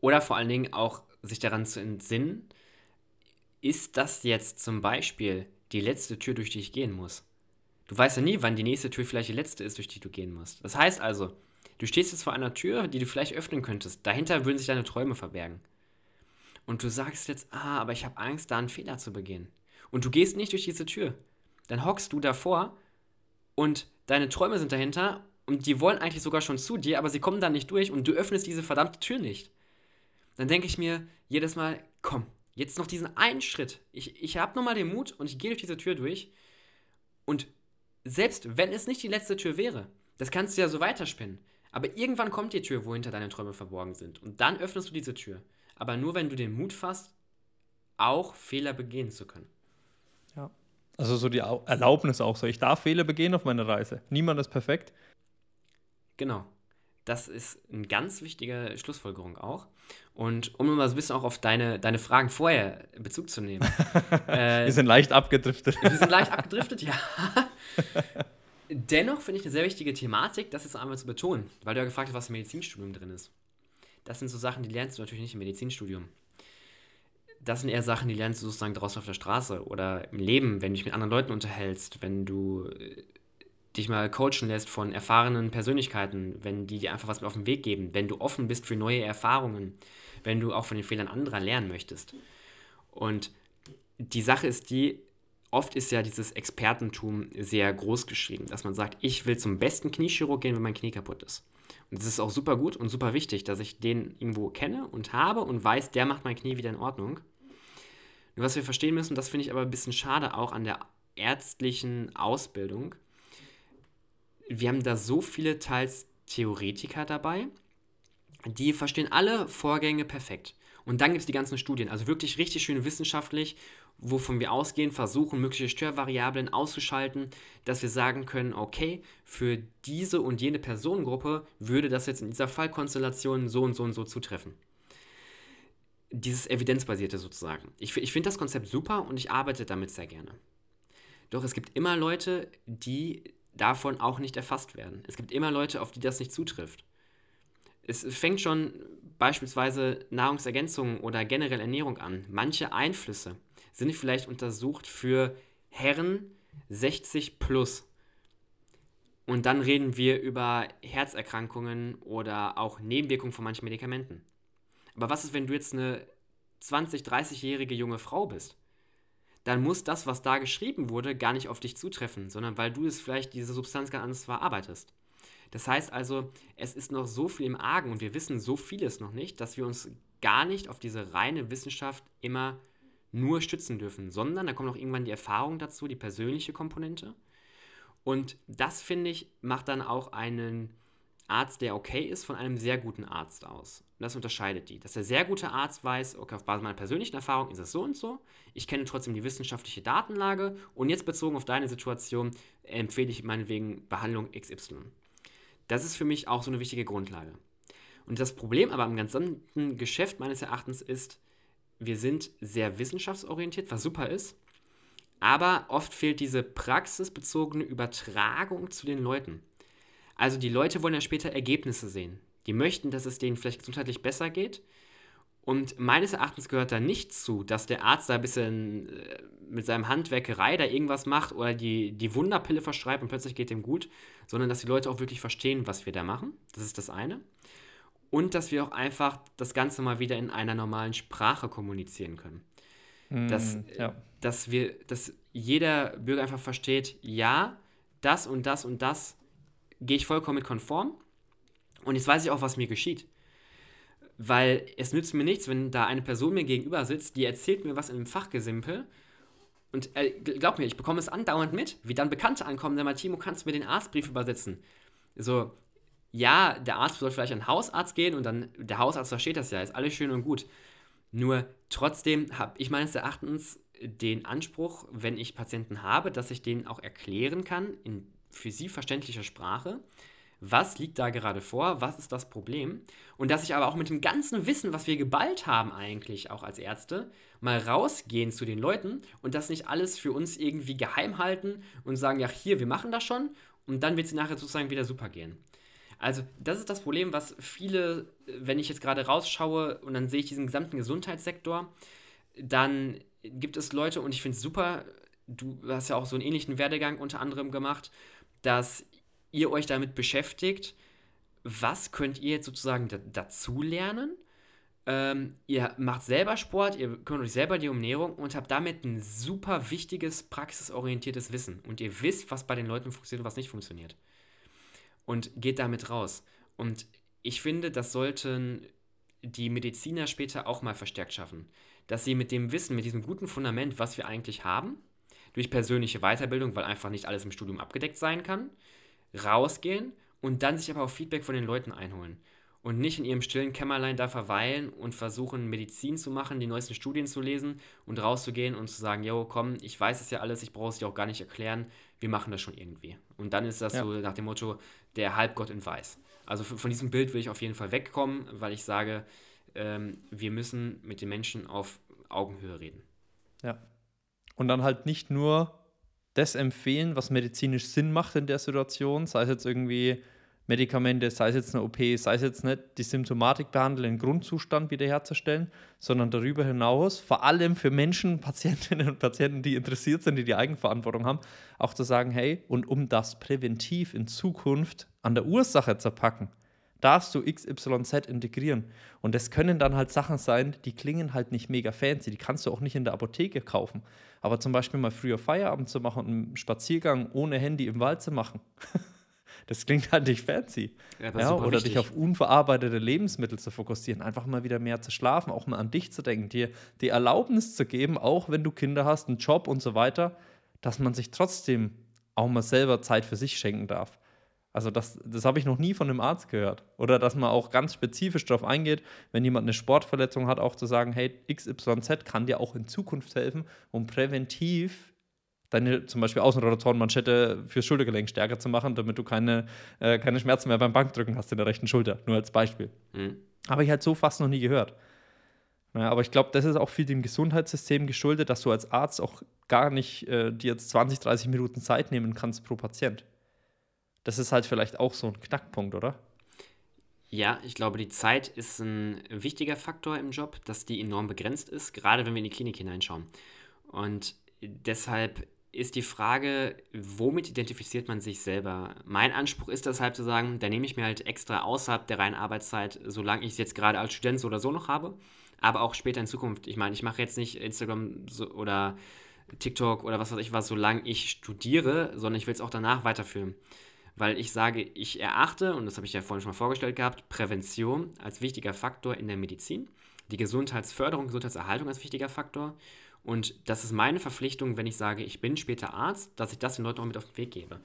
Oder vor allen Dingen auch sich daran zu entsinnen, ist das jetzt zum Beispiel die letzte Tür, durch die ich gehen muss? Du weißt ja nie, wann die nächste Tür vielleicht die letzte ist, durch die du gehen musst. Das heißt also, du stehst jetzt vor einer Tür, die du vielleicht öffnen könntest. Dahinter würden sich deine Träume verbergen und du sagst jetzt, ah, aber ich habe Angst, da einen Fehler zu begehen. Und du gehst nicht durch diese Tür. Dann hockst du davor und deine Träume sind dahinter und die wollen eigentlich sogar schon zu dir, aber sie kommen da nicht durch und du öffnest diese verdammte Tür nicht. Dann denke ich mir jedes Mal, komm, jetzt noch diesen einen Schritt. Ich, ich habe nochmal den Mut und ich gehe durch diese Tür durch. Und selbst wenn es nicht die letzte Tür wäre, das kannst du ja so weiterspinnen. Aber irgendwann kommt die Tür, wo hinter deine Träume verborgen sind. Und dann öffnest du diese Tür aber nur wenn du den Mut fasst, auch Fehler begehen zu können. Ja. Also so die Erlaubnis auch so. Ich darf Fehler begehen auf meiner Reise. Niemand ist perfekt. Genau. Das ist eine ganz wichtige Schlussfolgerung auch. Und um mal so ein bisschen auch auf deine, deine Fragen vorher Bezug zu nehmen. [laughs] äh, wir sind leicht abgedriftet. Wir sind leicht abgedriftet, ja. [laughs] Dennoch finde ich eine sehr wichtige Thematik, das jetzt einmal zu betonen, weil du ja gefragt hast, was im Medizinstudium drin ist. Das sind so Sachen, die lernst du natürlich nicht im Medizinstudium. Das sind eher Sachen, die lernst du sozusagen draußen auf der Straße oder im Leben, wenn du dich mit anderen Leuten unterhältst, wenn du äh, dich mal coachen lässt von erfahrenen Persönlichkeiten, wenn die dir einfach was mit auf den Weg geben, wenn du offen bist für neue Erfahrungen, wenn du auch von den Fehlern anderer lernen möchtest. Und die Sache ist die, oft ist ja dieses Expertentum sehr groß geschrieben, dass man sagt, ich will zum besten Kniechirurg gehen, wenn mein Knie kaputt ist. Und es ist auch super gut und super wichtig, dass ich den irgendwo kenne und habe und weiß, der macht mein Knie wieder in Ordnung. Nur was wir verstehen müssen, das finde ich aber ein bisschen schade auch an der ärztlichen Ausbildung. Wir haben da so viele teils Theoretiker dabei, die verstehen alle Vorgänge perfekt. Und dann gibt es die ganzen Studien, also wirklich richtig schön wissenschaftlich, wovon wir ausgehen, versuchen, mögliche Störvariablen auszuschalten, dass wir sagen können, okay, für diese und jene Personengruppe würde das jetzt in dieser Fallkonstellation so und so und so zutreffen. Dieses Evidenzbasierte sozusagen. Ich, ich finde das Konzept super und ich arbeite damit sehr gerne. Doch es gibt immer Leute, die davon auch nicht erfasst werden. Es gibt immer Leute, auf die das nicht zutrifft. Es fängt schon beispielsweise Nahrungsergänzungen oder generell Ernährung an. Manche Einflüsse sind vielleicht untersucht für Herren 60 plus. Und dann reden wir über Herzerkrankungen oder auch Nebenwirkungen von manchen Medikamenten. Aber was ist, wenn du jetzt eine 20, 30-jährige junge Frau bist? Dann muss das, was da geschrieben wurde, gar nicht auf dich zutreffen, sondern weil du es vielleicht diese Substanz ganz anders verarbeitest. Das heißt also, es ist noch so viel im Argen und wir wissen so vieles noch nicht, dass wir uns gar nicht auf diese reine Wissenschaft immer nur stützen dürfen, sondern da kommt auch irgendwann die Erfahrung dazu, die persönliche Komponente. Und das, finde ich, macht dann auch einen Arzt, der okay ist, von einem sehr guten Arzt aus. Und das unterscheidet die. Dass der sehr gute Arzt weiß, okay, auf Basis meiner persönlichen Erfahrung ist es so und so. Ich kenne trotzdem die wissenschaftliche Datenlage und jetzt bezogen auf deine Situation empfehle ich meinetwegen Behandlung XY. Das ist für mich auch so eine wichtige Grundlage. Und das Problem aber am gesamten Geschäft meines Erachtens ist, wir sind sehr wissenschaftsorientiert, was super ist, aber oft fehlt diese praxisbezogene Übertragung zu den Leuten. Also die Leute wollen ja später Ergebnisse sehen. Die möchten, dass es denen vielleicht gesundheitlich besser geht. Und meines Erachtens gehört da nicht zu, dass der Arzt da ein bisschen äh, mit seinem Handwerkerei da irgendwas macht oder die, die Wunderpille verschreibt und plötzlich geht dem gut, sondern dass die Leute auch wirklich verstehen, was wir da machen. Das ist das eine. Und dass wir auch einfach das Ganze mal wieder in einer normalen Sprache kommunizieren können. Mm, dass, ja. dass, wir, dass jeder Bürger einfach versteht, ja, das und das und das gehe ich vollkommen mit konform. Und jetzt weiß ich auch, was mir geschieht. Weil es nützt mir nichts, wenn da eine Person mir gegenüber sitzt, die erzählt mir was in einem Fachgesimpel und äh, glaub mir, ich bekomme es andauernd mit, wie dann Bekannte ankommen, der mal, Timo, kannst du mir den Arztbrief übersetzen? So, ja, der Arzt soll vielleicht an den Hausarzt gehen und dann, der Hausarzt versteht das ja, ist alles schön und gut. Nur trotzdem habe ich meines Erachtens den Anspruch, wenn ich Patienten habe, dass ich denen auch erklären kann, in für sie verständlicher Sprache, was liegt da gerade vor, was ist das Problem? Und dass ich aber auch mit dem ganzen Wissen, was wir geballt haben eigentlich auch als Ärzte, mal rausgehen zu den Leuten und das nicht alles für uns irgendwie geheim halten und sagen, ja hier, wir machen das schon und dann wird es nachher sozusagen wieder super gehen. Also das ist das Problem, was viele, wenn ich jetzt gerade rausschaue und dann sehe ich diesen gesamten Gesundheitssektor, dann gibt es Leute und ich finde es super, du hast ja auch so einen ähnlichen Werdegang unter anderem gemacht, dass ihr euch damit beschäftigt, was könnt ihr jetzt sozusagen dazu lernen. Ähm, ihr macht selber Sport, ihr kümmert euch selber die Ernährung und habt damit ein super wichtiges, praxisorientiertes Wissen. Und ihr wisst, was bei den Leuten funktioniert und was nicht funktioniert. Und geht damit raus. Und ich finde, das sollten die Mediziner später auch mal verstärkt schaffen. Dass sie mit dem Wissen, mit diesem guten Fundament, was wir eigentlich haben, durch persönliche Weiterbildung, weil einfach nicht alles im Studium abgedeckt sein kann, rausgehen und dann sich aber auch Feedback von den Leuten einholen. Und nicht in ihrem stillen Kämmerlein da verweilen und versuchen, Medizin zu machen, die neuesten Studien zu lesen und rauszugehen und zu sagen, yo, komm, ich weiß es ja alles, ich brauche es dir auch gar nicht erklären, wir machen das schon irgendwie. Und dann ist das ja. so nach dem Motto, der Halbgott in Weiß. Also von diesem Bild will ich auf jeden Fall wegkommen, weil ich sage, ähm, wir müssen mit den Menschen auf Augenhöhe reden. Ja, und dann halt nicht nur das empfehlen, was medizinisch Sinn macht in der Situation, sei es jetzt irgendwie Medikamente, sei es jetzt eine OP, sei es jetzt nicht die Symptomatik behandeln, den Grundzustand wiederherzustellen, sondern darüber hinaus, vor allem für Menschen, [laughs] Patientinnen und Patienten, die interessiert sind, die die Eigenverantwortung haben, auch zu sagen, hey, und um das präventiv in Zukunft an der Ursache zu packen, darfst du XYZ integrieren. Und das können dann halt Sachen sein, die klingen halt nicht mega fancy. Die kannst du auch nicht in der Apotheke kaufen. Aber zum Beispiel mal früher Feierabend zu machen und einen Spaziergang ohne Handy im Wald zu machen. [laughs] das klingt halt nicht fancy. Ja, ja, oder wichtig. dich auf unverarbeitete Lebensmittel zu fokussieren, einfach mal wieder mehr zu schlafen, auch mal an dich zu denken, dir die Erlaubnis zu geben, auch wenn du Kinder hast, einen Job und so weiter, dass man sich trotzdem auch mal selber Zeit für sich schenken darf. Also das, das habe ich noch nie von einem Arzt gehört. Oder dass man auch ganz spezifisch darauf eingeht, wenn jemand eine Sportverletzung hat, auch zu sagen, hey, XYZ kann dir auch in Zukunft helfen, um präventiv deine zum Beispiel Außenrotatorenmanschette fürs Schultergelenk stärker zu machen, damit du keine, äh, keine Schmerzen mehr beim Bankdrücken hast in der rechten Schulter. Nur als Beispiel. Mhm. Habe ich halt so fast noch nie gehört. Ja, aber ich glaube, das ist auch viel dem Gesundheitssystem geschuldet, dass du als Arzt auch gar nicht äh, dir jetzt 20, 30 Minuten Zeit nehmen kannst pro Patient. Das ist halt vielleicht auch so ein Knackpunkt, oder? Ja, ich glaube, die Zeit ist ein wichtiger Faktor im Job, dass die enorm begrenzt ist, gerade wenn wir in die Klinik hineinschauen. Und deshalb ist die Frage, womit identifiziert man sich selber? Mein Anspruch ist deshalb zu sagen, da nehme ich mir halt extra außerhalb der reinen Arbeitszeit, solange ich es jetzt gerade als Student so oder so noch habe, aber auch später in Zukunft. Ich meine, ich mache jetzt nicht Instagram so, oder TikTok oder was weiß ich was, solange ich studiere, sondern ich will es auch danach weiterführen. Weil ich sage, ich erachte, und das habe ich ja vorhin schon mal vorgestellt gehabt, Prävention als wichtiger Faktor in der Medizin, die Gesundheitsförderung, Gesundheitserhaltung als wichtiger Faktor. Und das ist meine Verpflichtung, wenn ich sage, ich bin später Arzt, dass ich das den Leuten auch mit auf den Weg gebe.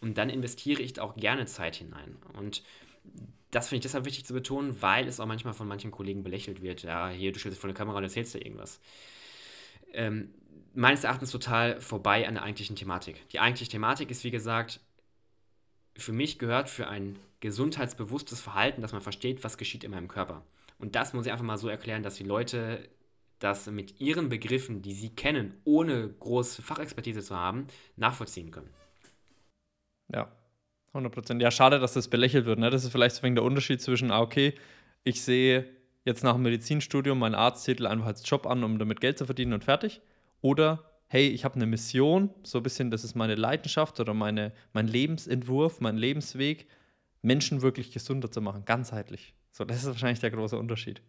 Und dann investiere ich auch gerne Zeit hinein. Und das finde ich deshalb wichtig zu betonen, weil es auch manchmal von manchen Kollegen belächelt wird. Ja, hier, du stellst dich vor der Kamera und erzählst dir irgendwas. Ähm, meines Erachtens total vorbei an der eigentlichen Thematik. Die eigentliche Thematik ist, wie gesagt, für mich gehört für ein gesundheitsbewusstes Verhalten, dass man versteht, was geschieht in meinem Körper. Und das muss ich einfach mal so erklären, dass die Leute das mit ihren Begriffen, die sie kennen, ohne große Fachexpertise zu haben, nachvollziehen können. Ja, 100 Prozent. Ja, schade, dass das belächelt wird. Ne? Das ist vielleicht so der Unterschied zwischen, ah, okay, ich sehe jetzt nach dem Medizinstudium meinen Arzttitel einfach als Job an, um damit Geld zu verdienen und fertig. Oder, hey, ich habe eine Mission, so ein bisschen, das ist meine Leidenschaft oder meine, mein Lebensentwurf, mein Lebensweg, Menschen wirklich gesunder zu machen, ganzheitlich. So, das ist wahrscheinlich der große Unterschied.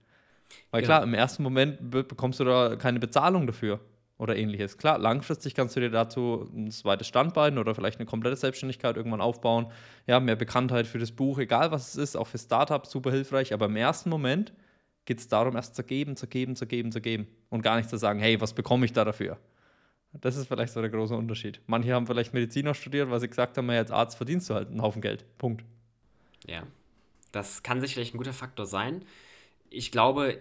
Weil klar, im ersten Moment bekommst du da keine Bezahlung dafür oder ähnliches. Klar, langfristig kannst du dir dazu ein zweites Standbein oder vielleicht eine komplette Selbstständigkeit irgendwann aufbauen. Ja, mehr Bekanntheit für das Buch, egal was es ist, auch für Startups super hilfreich. Aber im ersten Moment geht es darum, erst zu geben, zu geben, zu geben, zu geben. Und gar nicht zu sagen, hey, was bekomme ich da dafür? Das ist vielleicht so der große Unterschied. Manche haben vielleicht Mediziner studiert, weil sie gesagt haben, als Arzt verdienst du halt einen Haufen Geld. Punkt. Ja, das kann sicherlich ein guter Faktor sein. Ich glaube,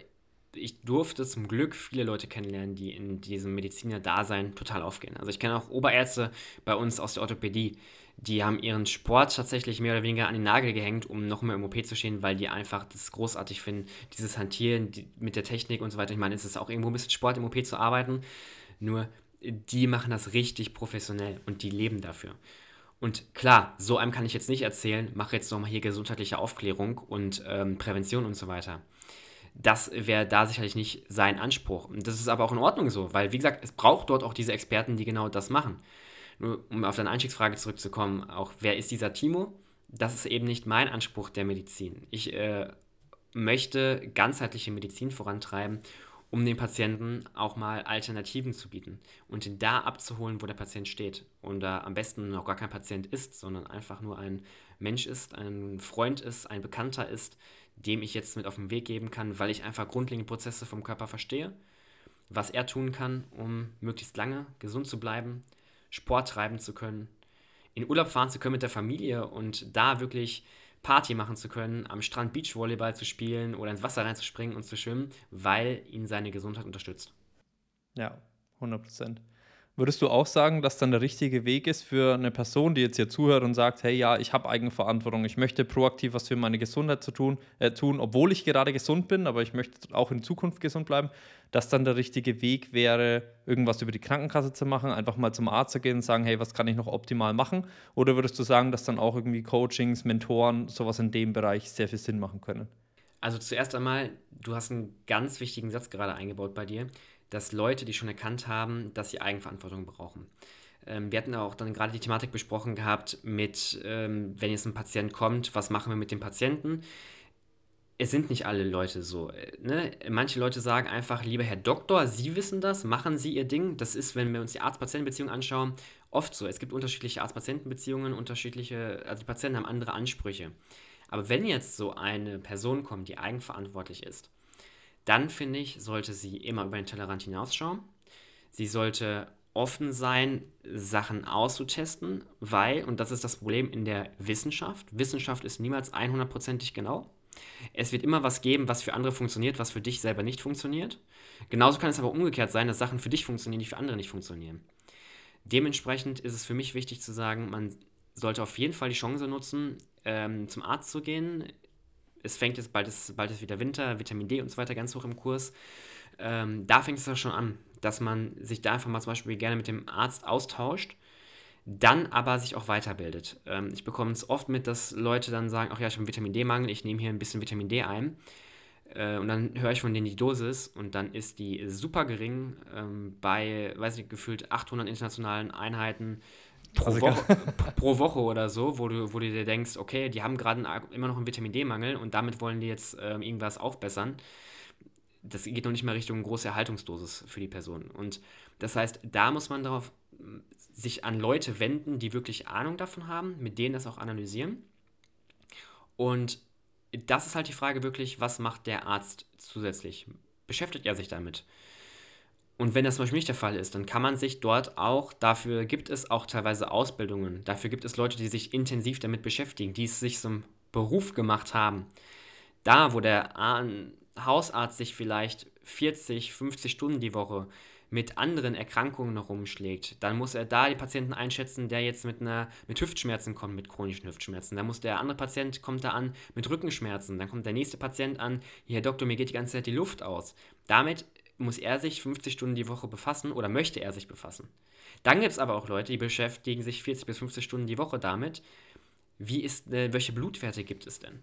ich durfte zum Glück viele Leute kennenlernen, die in diesem Mediziner-Dasein total aufgehen. Also ich kenne auch Oberärzte bei uns aus der Orthopädie, die haben ihren Sport tatsächlich mehr oder weniger an den Nagel gehängt, um noch mehr im OP zu stehen, weil die einfach das großartig finden, dieses Hantieren die, mit der Technik und so weiter. Ich meine, es ist auch irgendwo ein bisschen Sport im OP zu arbeiten, nur die machen das richtig professionell und die leben dafür. Und klar, so einem kann ich jetzt nicht erzählen, mache jetzt nochmal hier gesundheitliche Aufklärung und ähm, Prävention und so weiter das wäre da sicherlich nicht sein Anspruch. Das ist aber auch in Ordnung so, weil, wie gesagt, es braucht dort auch diese Experten, die genau das machen. Nur um auf deine Einstiegsfrage zurückzukommen, auch wer ist dieser Timo? Das ist eben nicht mein Anspruch der Medizin. Ich äh, möchte ganzheitliche Medizin vorantreiben, um den Patienten auch mal Alternativen zu bieten und ihn da abzuholen, wo der Patient steht. Und da am besten noch gar kein Patient ist, sondern einfach nur ein Mensch ist, ein Freund ist, ein Bekannter ist, dem ich jetzt mit auf den Weg geben kann, weil ich einfach grundlegende Prozesse vom Körper verstehe, was er tun kann, um möglichst lange gesund zu bleiben, Sport treiben zu können, in Urlaub fahren zu können mit der Familie und da wirklich Party machen zu können, am Strand Beachvolleyball zu spielen oder ins Wasser reinzuspringen und zu schwimmen, weil ihn seine Gesundheit unterstützt. Ja, 100 Prozent. Würdest du auch sagen, dass dann der richtige Weg ist für eine Person, die jetzt hier zuhört und sagt, hey ja, ich habe Eigenverantwortung, ich möchte proaktiv was für meine Gesundheit zu tun, äh, tun, obwohl ich gerade gesund bin, aber ich möchte auch in Zukunft gesund bleiben, dass dann der richtige Weg wäre, irgendwas über die Krankenkasse zu machen, einfach mal zum Arzt zu gehen und sagen, hey, was kann ich noch optimal machen? Oder würdest du sagen, dass dann auch irgendwie Coachings, Mentoren, sowas in dem Bereich sehr viel Sinn machen können? Also zuerst einmal, du hast einen ganz wichtigen Satz gerade eingebaut bei dir dass Leute, die schon erkannt haben, dass sie Eigenverantwortung brauchen. Ähm, wir hatten auch dann gerade die Thematik besprochen gehabt mit, ähm, wenn jetzt ein Patient kommt, was machen wir mit dem Patienten? es sind nicht alle Leute so. Äh, ne? Manche Leute sagen einfach, lieber Herr Doktor, Sie wissen das, machen Sie Ihr Ding. Das ist, wenn wir uns die Arzt-Patienten-Beziehung anschauen, oft so. Es gibt unterschiedliche Arzt-Patienten-Beziehungen, unterschiedliche, also die Patienten haben andere Ansprüche. Aber wenn jetzt so eine Person kommt, die eigenverantwortlich ist, dann finde ich, sollte sie immer über den Tellerrand hinausschauen. Sie sollte offen sein, Sachen auszutesten, weil, und das ist das Problem in der Wissenschaft, Wissenschaft ist niemals 100%ig genau. Es wird immer was geben, was für andere funktioniert, was für dich selber nicht funktioniert. Genauso kann es aber umgekehrt sein, dass Sachen für dich funktionieren, die für andere nicht funktionieren. Dementsprechend ist es für mich wichtig zu sagen, man sollte auf jeden Fall die Chance nutzen, ähm, zum Arzt zu gehen. Es fängt jetzt bald ist, bald ist wieder Winter, Vitamin D und so weiter ganz hoch im Kurs. Ähm, da fängt es auch schon an, dass man sich da einfach mal zum Beispiel gerne mit dem Arzt austauscht dann aber sich auch weiterbildet. Ähm, ich bekomme es oft mit, dass Leute dann sagen, ach ja, ich habe Vitamin D-Mangel, ich nehme hier ein bisschen Vitamin D ein. Äh, und dann höre ich von denen die Dosis und dann ist die super gering ähm, bei, weiß nicht, gefühlt 800 internationalen Einheiten pro, also Woche, pro Woche oder so, wo du, wo du dir denkst, okay, die haben gerade immer noch einen Vitamin D-Mangel und damit wollen die jetzt ähm, irgendwas aufbessern. Das geht noch nicht mal Richtung große Erhaltungsdosis für die Person. Und das heißt, da muss man darauf sich an Leute wenden, die wirklich Ahnung davon haben, mit denen das auch analysieren. Und das ist halt die Frage wirklich, was macht der Arzt zusätzlich? Beschäftigt er sich damit? Und wenn das zum Beispiel nicht der Fall ist, dann kann man sich dort auch, dafür gibt es auch teilweise Ausbildungen, dafür gibt es Leute, die sich intensiv damit beschäftigen, die es sich zum Beruf gemacht haben. Da, wo der Hausarzt sich vielleicht 40, 50 Stunden die Woche mit anderen Erkrankungen rumschlägt, dann muss er da die Patienten einschätzen, der jetzt mit einer mit Hüftschmerzen kommt, mit chronischen Hüftschmerzen. Dann muss der andere Patient kommt da an mit Rückenschmerzen. Dann kommt der nächste Patient an, hier Herr Doktor, mir geht die ganze Zeit die Luft aus. Damit muss er sich 50 Stunden die Woche befassen oder möchte er sich befassen. Dann gibt es aber auch Leute, die beschäftigen sich 40 bis 50 Stunden die Woche damit, wie ist, äh, welche Blutwerte gibt es denn?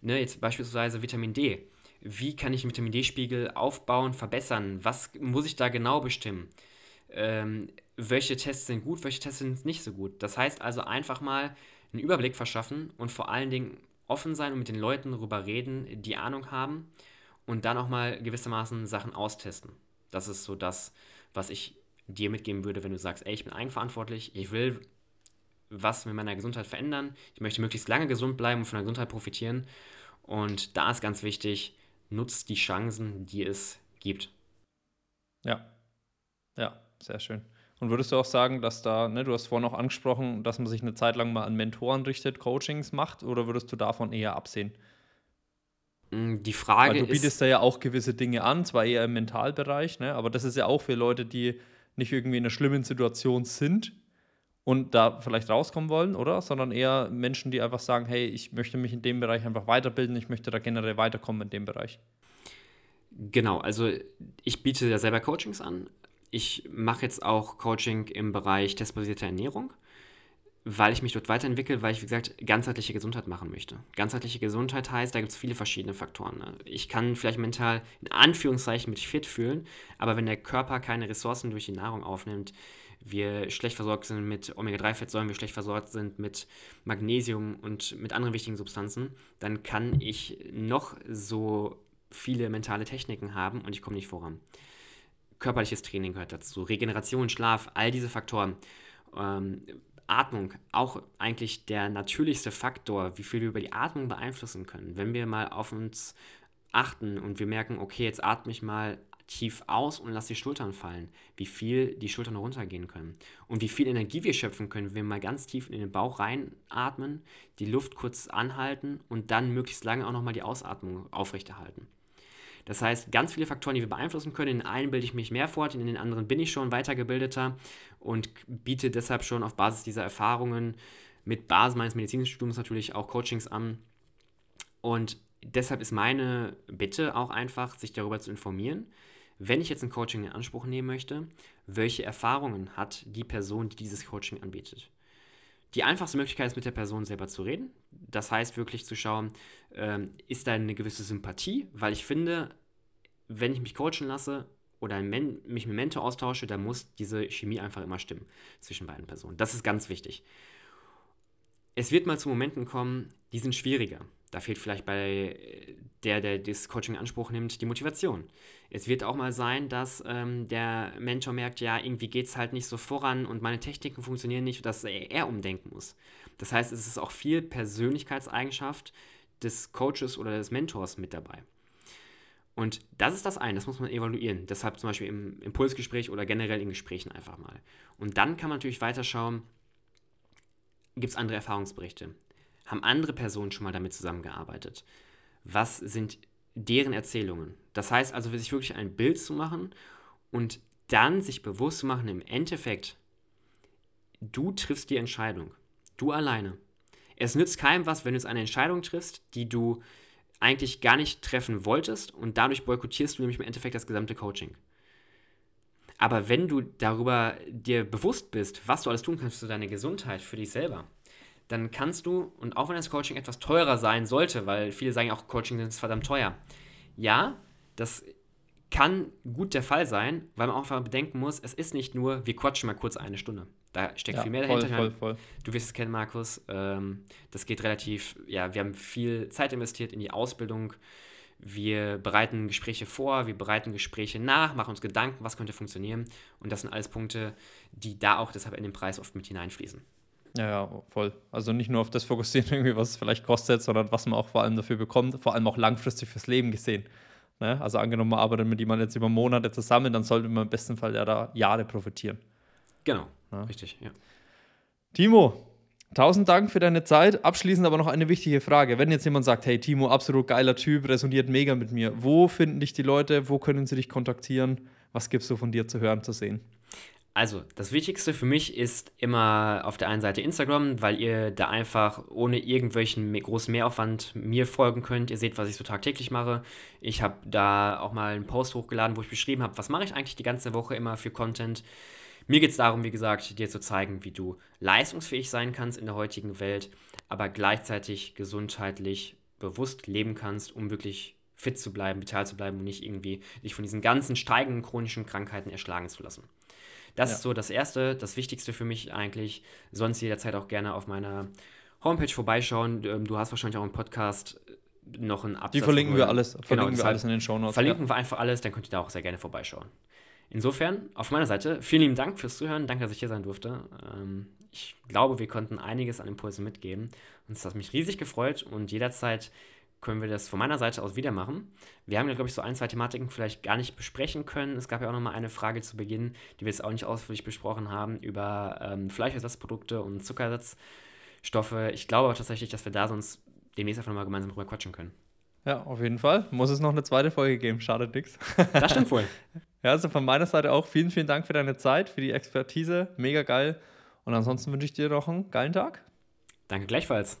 Ne, jetzt beispielsweise Vitamin D wie kann ich den Vitamin D-Spiegel aufbauen, verbessern, was muss ich da genau bestimmen, ähm, welche Tests sind gut, welche Tests sind nicht so gut. Das heißt also einfach mal einen Überblick verschaffen und vor allen Dingen offen sein und mit den Leuten darüber reden, die Ahnung haben und dann auch mal gewissermaßen Sachen austesten. Das ist so das, was ich dir mitgeben würde, wenn du sagst, ey, ich bin eigenverantwortlich, ich will was mit meiner Gesundheit verändern, ich möchte möglichst lange gesund bleiben und von der Gesundheit profitieren. Und da ist ganz wichtig, nutzt die Chancen, die es gibt. Ja, ja, sehr schön. Und würdest du auch sagen, dass da, ne, du hast vorhin auch angesprochen, dass man sich eine Zeit lang mal an Mentoren richtet, Coachings macht, oder würdest du davon eher absehen? Mm, die Frage Weil du bietest da ja auch gewisse Dinge an, zwar eher im Mentalbereich, ne, aber das ist ja auch für Leute, die nicht irgendwie in einer schlimmen Situation sind und da vielleicht rauskommen wollen, oder? Sondern eher Menschen, die einfach sagen, hey, ich möchte mich in dem Bereich einfach weiterbilden, ich möchte da generell weiterkommen in dem Bereich. Genau, also ich biete ja selber Coachings an. Ich mache jetzt auch Coaching im Bereich testbasierte Ernährung, weil ich mich dort weiterentwickle, weil ich, wie gesagt, ganzheitliche Gesundheit machen möchte. Ganzheitliche Gesundheit heißt, da gibt es viele verschiedene Faktoren. Ne? Ich kann vielleicht mental in Anführungszeichen mich fit fühlen, aber wenn der Körper keine Ressourcen durch die Nahrung aufnimmt, wir schlecht versorgt sind mit Omega-3-Fettsäuren, wir schlecht versorgt sind mit Magnesium und mit anderen wichtigen Substanzen, dann kann ich noch so viele mentale Techniken haben und ich komme nicht voran. Körperliches Training gehört dazu, Regeneration, Schlaf, all diese Faktoren. Ähm, Atmung, auch eigentlich der natürlichste Faktor, wie viel wir über die Atmung beeinflussen können. Wenn wir mal auf uns achten und wir merken, okay, jetzt atme ich mal tief aus und lass die Schultern fallen, wie viel die Schultern runtergehen können und wie viel Energie wir schöpfen können, wenn wir mal ganz tief in den Bauch reinatmen, die Luft kurz anhalten und dann möglichst lange auch nochmal die Ausatmung aufrechterhalten. Das heißt, ganz viele Faktoren, die wir beeinflussen können. In einen bilde ich mich mehr fort, in den anderen bin ich schon weitergebildeter und biete deshalb schon auf Basis dieser Erfahrungen mit Basis meines Medizinstudiums natürlich auch Coachings an. Und deshalb ist meine Bitte auch einfach, sich darüber zu informieren, wenn ich jetzt ein Coaching in Anspruch nehmen möchte, welche Erfahrungen hat die Person, die dieses Coaching anbietet. Die einfachste Möglichkeit ist, mit der Person selber zu reden. Das heißt wirklich zu schauen, ähm, ist da eine gewisse Sympathie, weil ich finde, wenn ich mich coachen lasse oder mich mit Mentor austausche, dann muss diese Chemie einfach immer stimmen zwischen beiden Personen. Das ist ganz wichtig. Es wird mal zu Momenten kommen, die sind schwieriger. Da fehlt vielleicht bei der, der das Coaching in Anspruch nimmt, die Motivation. Es wird auch mal sein, dass ähm, der Mentor merkt, ja, irgendwie geht es halt nicht so voran und meine Techniken funktionieren nicht, dass er umdenken muss. Das heißt, es ist auch viel Persönlichkeitseigenschaft des Coaches oder des Mentors mit dabei. Und das ist das eine, das muss man evaluieren. Deshalb zum Beispiel im Impulsgespräch oder generell in Gesprächen einfach mal. Und dann kann man natürlich weiterschauen, gibt es andere Erfahrungsberichte? Haben andere Personen schon mal damit zusammengearbeitet? Was sind deren Erzählungen? Das heißt also, sich wirklich ein Bild zu machen und dann sich bewusst zu machen, im Endeffekt, du triffst die Entscheidung. Du alleine. Es nützt keinem was, wenn du jetzt eine Entscheidung triffst, die du eigentlich gar nicht treffen wolltest und dadurch boykottierst du nämlich im Endeffekt das gesamte Coaching. Aber wenn du darüber dir bewusst bist, was du alles tun kannst für deine Gesundheit, für dich selber, dann kannst du, und auch wenn das Coaching etwas teurer sein sollte, weil viele sagen auch, Coaching ist verdammt teuer. Ja, das kann gut der Fall sein, weil man auch einfach bedenken muss, es ist nicht nur, wir quatschen mal kurz eine Stunde. Da steckt ja, viel mehr dahinter. Voll, voll, voll. Du wirst es kennen, Markus. Ähm, das geht relativ, ja, wir haben viel Zeit investiert in die Ausbildung. Wir bereiten Gespräche vor, wir bereiten Gespräche nach, machen uns Gedanken, was könnte funktionieren. Und das sind alles Punkte, die da auch deshalb in den Preis oft mit hineinfließen. Ja, ja, voll. Also nicht nur auf das fokussieren, [laughs] irgendwie, was es vielleicht kostet, sondern was man auch vor allem dafür bekommt, vor allem auch langfristig fürs Leben gesehen. Ne? Also angenommen, man arbeitet mit jemandem jetzt über Monate zusammen, dann sollte man im besten Fall ja da Jahre profitieren. Genau, ja. richtig, ja. Timo, tausend Dank für deine Zeit. Abschließend aber noch eine wichtige Frage. Wenn jetzt jemand sagt, hey Timo, absolut geiler Typ, resoniert mega mit mir, wo finden dich die Leute, wo können sie dich kontaktieren? Was gibst du von dir zu hören, zu sehen? Also, das Wichtigste für mich ist immer auf der einen Seite Instagram, weil ihr da einfach ohne irgendwelchen großen Mehraufwand mir folgen könnt. Ihr seht, was ich so tagtäglich mache. Ich habe da auch mal einen Post hochgeladen, wo ich beschrieben habe, was mache ich eigentlich die ganze Woche immer für Content. Mir geht es darum, wie gesagt, dir zu zeigen, wie du leistungsfähig sein kannst in der heutigen Welt, aber gleichzeitig gesundheitlich bewusst leben kannst, um wirklich fit zu bleiben, vital zu bleiben und nicht irgendwie dich von diesen ganzen steigenden chronischen Krankheiten erschlagen zu lassen. Das ja. ist so das Erste, das Wichtigste für mich eigentlich. Sonst jederzeit auch gerne auf meiner Homepage vorbeischauen. Ähm, du hast wahrscheinlich auch im Podcast noch einen Absatz. Die verlinken wir alles, genau, verlinken wir alles in den Show Notes. Verlinken ja. wir einfach alles, dann könnt ihr da auch sehr gerne vorbeischauen. Insofern, auf meiner Seite, vielen lieben Dank fürs Zuhören. Danke, dass ich hier sein durfte. Ähm, ich glaube, wir konnten einiges an Impulsen mitgeben. Und es hat mich riesig gefreut und jederzeit können wir das von meiner Seite aus wieder machen. Wir haben ja, glaube ich, so ein, zwei Thematiken vielleicht gar nicht besprechen können. Es gab ja auch noch mal eine Frage zu Beginn, die wir jetzt auch nicht ausführlich besprochen haben, über ähm, Fleischersatzprodukte und Zuckerersatzstoffe. Ich glaube aber tatsächlich, dass wir da sonst demnächst einfach nochmal gemeinsam drüber quatschen können. Ja, auf jeden Fall. Muss es noch eine zweite Folge geben. Schade nix. [laughs] Das stimmt wohl. ja, also von meiner Seite auch vielen, vielen Dank für deine Zeit, für die Expertise. Mega geil. Und ansonsten wünsche ich dir noch einen geilen Tag. Danke gleichfalls.